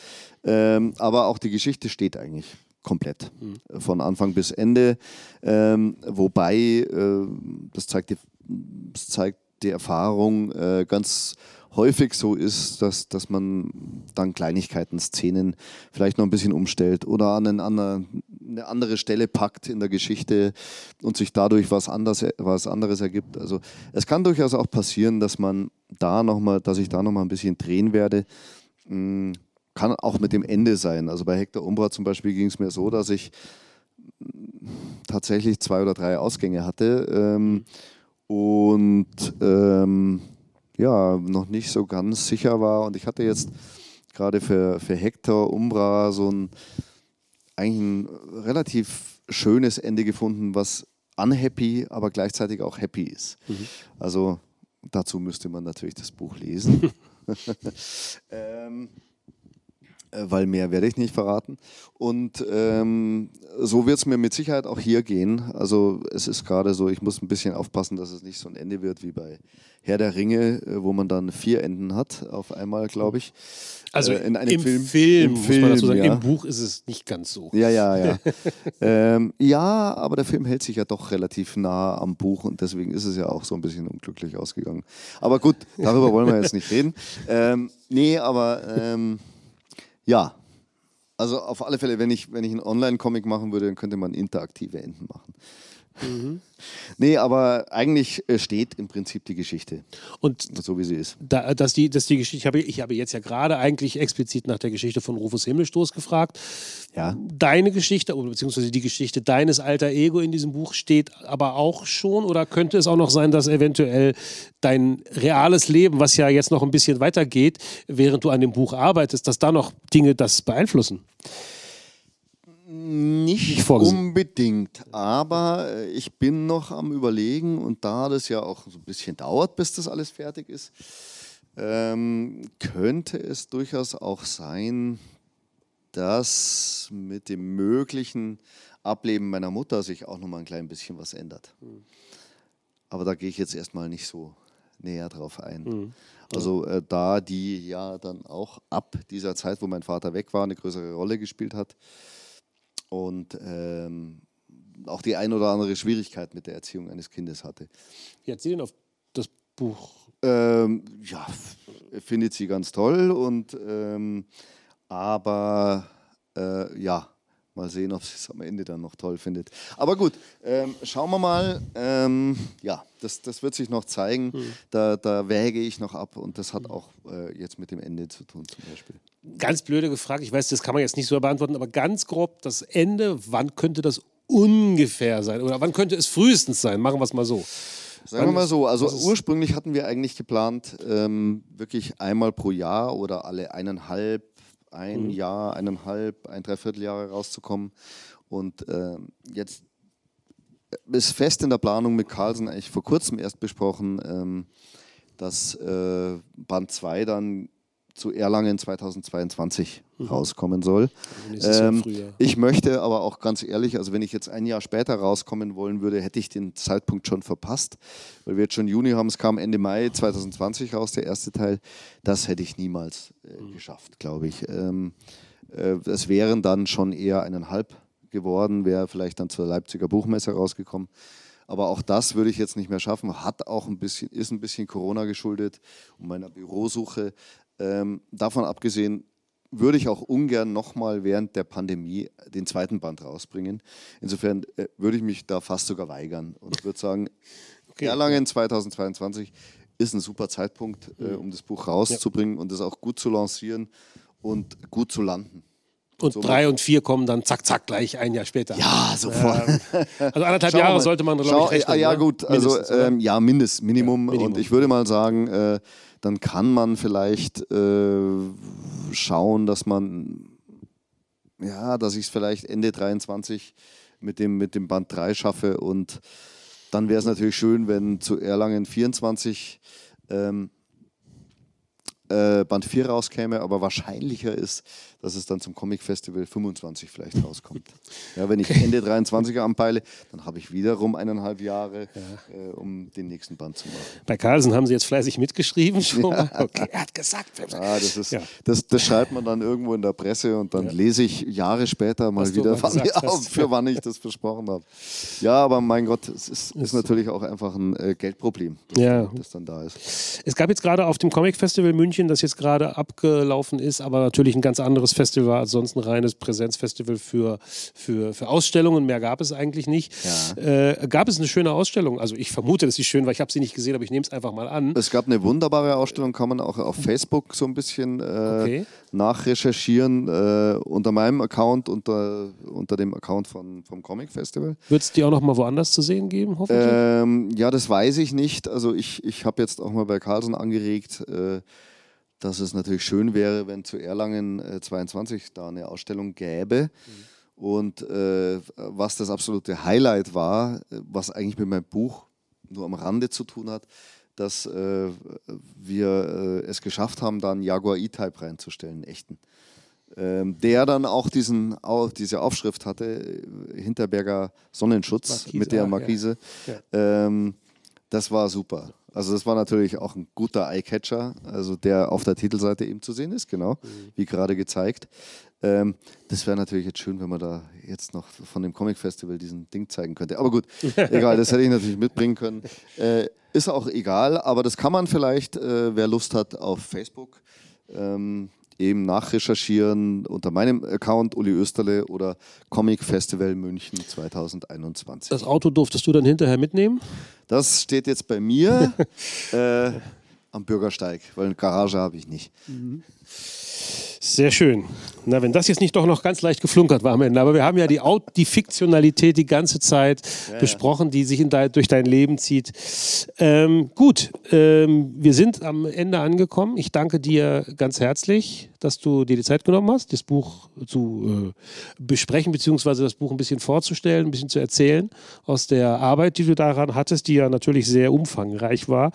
Ähm, aber auch die Geschichte steht eigentlich komplett. Mhm. Von Anfang bis Ende. Ähm, wobei, äh, das, zeigt die, das zeigt die Erfahrung äh, ganz häufig so ist, dass, dass man dann Kleinigkeiten, Szenen vielleicht noch ein bisschen umstellt oder an einen anderen, eine andere Stelle packt in der Geschichte und sich dadurch was, anders, was anderes ergibt. Also es kann durchaus auch passieren, dass man da noch mal, dass ich da noch mal ein bisschen drehen werde. Hm, kann auch mit dem Ende sein. Also bei Hector Umbra zum Beispiel ging es mir so, dass ich tatsächlich zwei oder drei Ausgänge hatte ähm, und ähm, ja, noch nicht so ganz sicher war. Und ich hatte jetzt gerade für, für Hector Umbra so ein eigentlich ein relativ schönes Ende gefunden, was unhappy, aber gleichzeitig auch happy ist. Mhm. Also dazu müsste man natürlich das Buch lesen. ähm, äh, weil mehr werde ich nicht verraten. Und ähm, so wird es mir mit Sicherheit auch hier gehen. Also es ist gerade so, ich muss ein bisschen aufpassen, dass es nicht so ein Ende wird wie bei Herr der Ringe, äh, wo man dann vier Enden hat auf einmal, glaube ich. Also äh, in einem im Film, Film, Im Film, muss man dazu sagen. Ja. Im Buch ist es nicht ganz so. Ja, ja, ja. ähm, ja, aber der Film hält sich ja doch relativ nah am Buch und deswegen ist es ja auch so ein bisschen unglücklich ausgegangen. Aber gut, darüber wollen wir jetzt nicht reden. Ähm, nee, aber ähm, ja, also auf alle Fälle, wenn ich, wenn ich einen Online-Comic machen würde, dann könnte man interaktive Enden machen. Mhm. Nee, aber eigentlich äh, steht im Prinzip die Geschichte. Und so wie sie ist. Da, dass, die, dass die Geschichte, ich habe, ich habe jetzt ja gerade eigentlich explizit nach der Geschichte von Rufus Himmelstoß gefragt. Ja. Deine Geschichte, beziehungsweise die Geschichte deines alter Ego in diesem Buch steht aber auch schon oder könnte es auch noch sein, dass eventuell dein reales Leben, was ja jetzt noch ein bisschen weitergeht, während du an dem Buch arbeitest, dass da noch Dinge das beeinflussen? Nicht unbedingt, aber äh, ich bin noch am Überlegen und da das ja auch so ein bisschen dauert, bis das alles fertig ist, ähm, könnte es durchaus auch sein, dass mit dem möglichen Ableben meiner Mutter sich auch noch mal ein klein bisschen was ändert. Mhm. Aber da gehe ich jetzt erstmal nicht so näher drauf ein. Mhm. Also äh, da die ja dann auch ab dieser Zeit, wo mein Vater weg war, eine größere Rolle gespielt hat, und ähm, auch die ein oder andere Schwierigkeit mit der Erziehung eines Kindes hatte. Wie hat sie denn auf das Buch? Ähm, ja, findet sie ganz toll und ähm, aber äh, ja, Mal sehen, ob sie es am Ende dann noch toll findet. Aber gut, ähm, schauen wir mal. Ähm, ja, das, das wird sich noch zeigen. Mhm. Da, da wäge ich noch ab und das hat auch äh, jetzt mit dem Ende zu tun zum Beispiel. Ganz blöde gefragt, ich weiß, das kann man jetzt nicht so beantworten, aber ganz grob das Ende, wann könnte das ungefähr sein? Oder wann könnte es frühestens sein? Machen wir es mal so. Sagen wir mal so, also ursprünglich hatten wir eigentlich geplant, ähm, wirklich einmal pro Jahr oder alle eineinhalb, ein mhm. Jahr, eineinhalb, ein Dreivierteljahr rauszukommen. Und äh, jetzt ist fest in der Planung mit Carlsen eigentlich vor kurzem erst besprochen, ähm, dass äh, Band 2 dann zu Erlangen 2022 mhm. rauskommen soll. Also ähm, ich möchte aber auch ganz ehrlich, also wenn ich jetzt ein Jahr später rauskommen wollen würde, hätte ich den Zeitpunkt schon verpasst, weil wir jetzt schon Juni haben, es kam Ende Mai 2020 raus, der erste Teil. Das hätte ich niemals äh, mhm. geschafft, glaube ich. Ähm, äh, es wären dann schon eher eineinhalb geworden, wäre vielleicht dann zur Leipziger Buchmesse rausgekommen. Aber auch das würde ich jetzt nicht mehr schaffen. Hat auch ein bisschen, ist ein bisschen Corona geschuldet und meiner Bürosuche. Ähm, davon abgesehen würde ich auch ungern nochmal während der Pandemie den zweiten Band rausbringen. Insofern äh, würde ich mich da fast sogar weigern und würde sagen, okay. Erlangen 2022 ist ein super Zeitpunkt, äh, um das Buch rauszubringen ja. und es auch gut zu lancieren und gut zu landen. Und so drei und vier kommen dann zack, zack, gleich ein Jahr später. Ja, sofort. Ähm, also anderthalb Jahre sollte man, glaube ich, rechnen. Ja, ne? gut, also ähm, ja, Mindest, Minimum. Ja, Minimum. Und ich würde mal sagen, äh, dann kann man vielleicht äh, schauen, dass man, ja, dass ich es vielleicht Ende 23 mit dem, mit dem Band 3 schaffe. Und dann wäre es natürlich schön, wenn zu Erlangen 24 ähm, äh, Band 4 rauskäme, aber wahrscheinlicher ist, dass es dann zum Comic Festival 25 vielleicht rauskommt. Ja, wenn ich Ende 23 anpeile, dann habe ich wiederum eineinhalb Jahre, ja. äh, um den nächsten Band zu machen. Bei Carlsen haben Sie jetzt fleißig mitgeschrieben schon. Ja. Okay, er hat gesagt. Ja, das, ist, ja. Das, das, schreibt man dann irgendwo in der Presse und dann lese ich Jahre später mal Was wieder, wann, ja, für wann ich das versprochen habe. Ja, aber mein Gott, es ist, ist natürlich auch einfach ein äh, Geldproblem, das, das dann da ist. Es gab jetzt gerade auf dem Comic Festival München, das jetzt gerade abgelaufen ist, aber natürlich ein ganz anderes Festival war als sonst ein reines Präsenzfestival für, für, für Ausstellungen. Mehr gab es eigentlich nicht. Ja. Äh, gab es eine schöne Ausstellung? Also ich vermute, dass sie schön war. Ich habe sie nicht gesehen, aber ich nehme es einfach mal an. Es gab eine wunderbare Ausstellung, kann man auch auf Facebook so ein bisschen äh, okay. nachrecherchieren. Äh, unter meinem Account, unter, unter dem Account von, vom Comic Festival. Wird es die auch noch mal woanders zu sehen geben, hoffentlich? Ähm, ja, das weiß ich nicht. Also ich, ich habe jetzt auch mal bei Carlsen angeregt, äh, dass es natürlich schön wäre, wenn zu Erlangen äh, 22 da eine Ausstellung gäbe. Mhm. Und äh, was das absolute Highlight war, äh, was eigentlich mit meinem Buch nur am Rande zu tun hat, dass äh, wir äh, es geschafft haben, da einen Jaguar E-Type reinzustellen, echten. Ähm, der dann auch diesen, auch diese Aufschrift hatte, äh, Hinterberger Sonnenschutz Markise, mit der Markise. Ja. Ja. Ähm, das war super. Also das war natürlich auch ein guter Eyecatcher, also der auf der Titelseite eben zu sehen ist, genau, mhm. wie gerade gezeigt. Ähm, das wäre natürlich jetzt schön, wenn man da jetzt noch von dem Comic Festival diesen Ding zeigen könnte. Aber gut, egal, das hätte ich natürlich mitbringen können. Äh, ist auch egal, aber das kann man vielleicht, äh, wer Lust hat, auf Facebook ähm, eben nachrecherchieren unter meinem Account Uli Österle oder Comic Festival München 2021. Das Auto durftest du dann hinterher mitnehmen? Das steht jetzt bei mir äh, am Bürgersteig, weil eine Garage habe ich nicht. Mhm. Sehr schön. Na, wenn das jetzt nicht doch noch ganz leicht geflunkert war am Ende, aber wir haben ja die, die Fiktionalität die ganze Zeit ja, besprochen, die sich de durch dein Leben zieht. Ähm, gut, ähm, wir sind am Ende angekommen. Ich danke dir ganz herzlich dass du dir die Zeit genommen hast, das Buch zu äh, besprechen, beziehungsweise das Buch ein bisschen vorzustellen, ein bisschen zu erzählen aus der Arbeit, die du daran hattest, die ja natürlich sehr umfangreich war.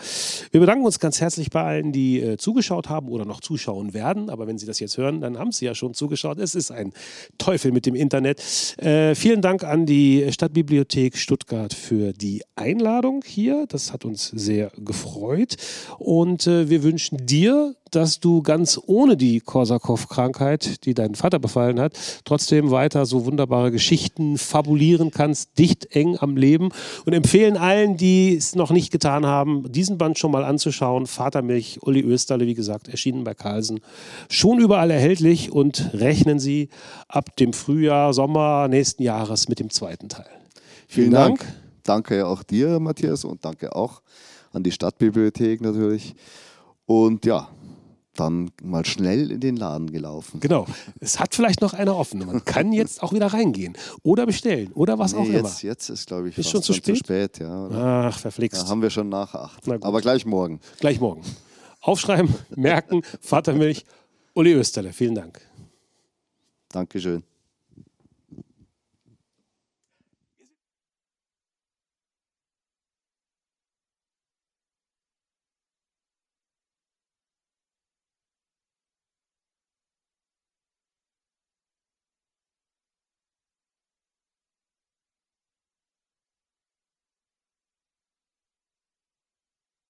Wir bedanken uns ganz herzlich bei allen, die äh, zugeschaut haben oder noch zuschauen werden. Aber wenn Sie das jetzt hören, dann haben Sie ja schon zugeschaut. Es ist ein Teufel mit dem Internet. Äh, vielen Dank an die Stadtbibliothek Stuttgart für die Einladung hier. Das hat uns sehr gefreut. Und äh, wir wünschen dir dass du ganz ohne die Korsakow-Krankheit, die deinen Vater befallen hat, trotzdem weiter so wunderbare Geschichten fabulieren kannst, dicht eng am Leben und empfehlen allen, die es noch nicht getan haben, diesen Band schon mal anzuschauen. Vatermilch, Uli Österle, wie gesagt, erschienen bei Carlsen. Schon überall erhältlich und rechnen Sie ab dem Frühjahr, Sommer nächsten Jahres mit dem zweiten Teil. Vielen, Vielen Dank. Dank. Danke auch dir, Matthias, und danke auch an die Stadtbibliothek natürlich. Und ja, dann mal schnell in den Laden gelaufen. Genau. Es hat vielleicht noch einer offen. Man kann jetzt auch wieder reingehen oder bestellen oder was nee, auch jetzt, immer. Jetzt ist, glaube ich, ist schon zu spät. zu spät. ja, Ach, verflixt. Da haben wir schon nach acht. Aber gleich morgen. Gleich morgen. Aufschreiben, merken, Vatermilch, Uli Österle. Vielen Dank. Dankeschön.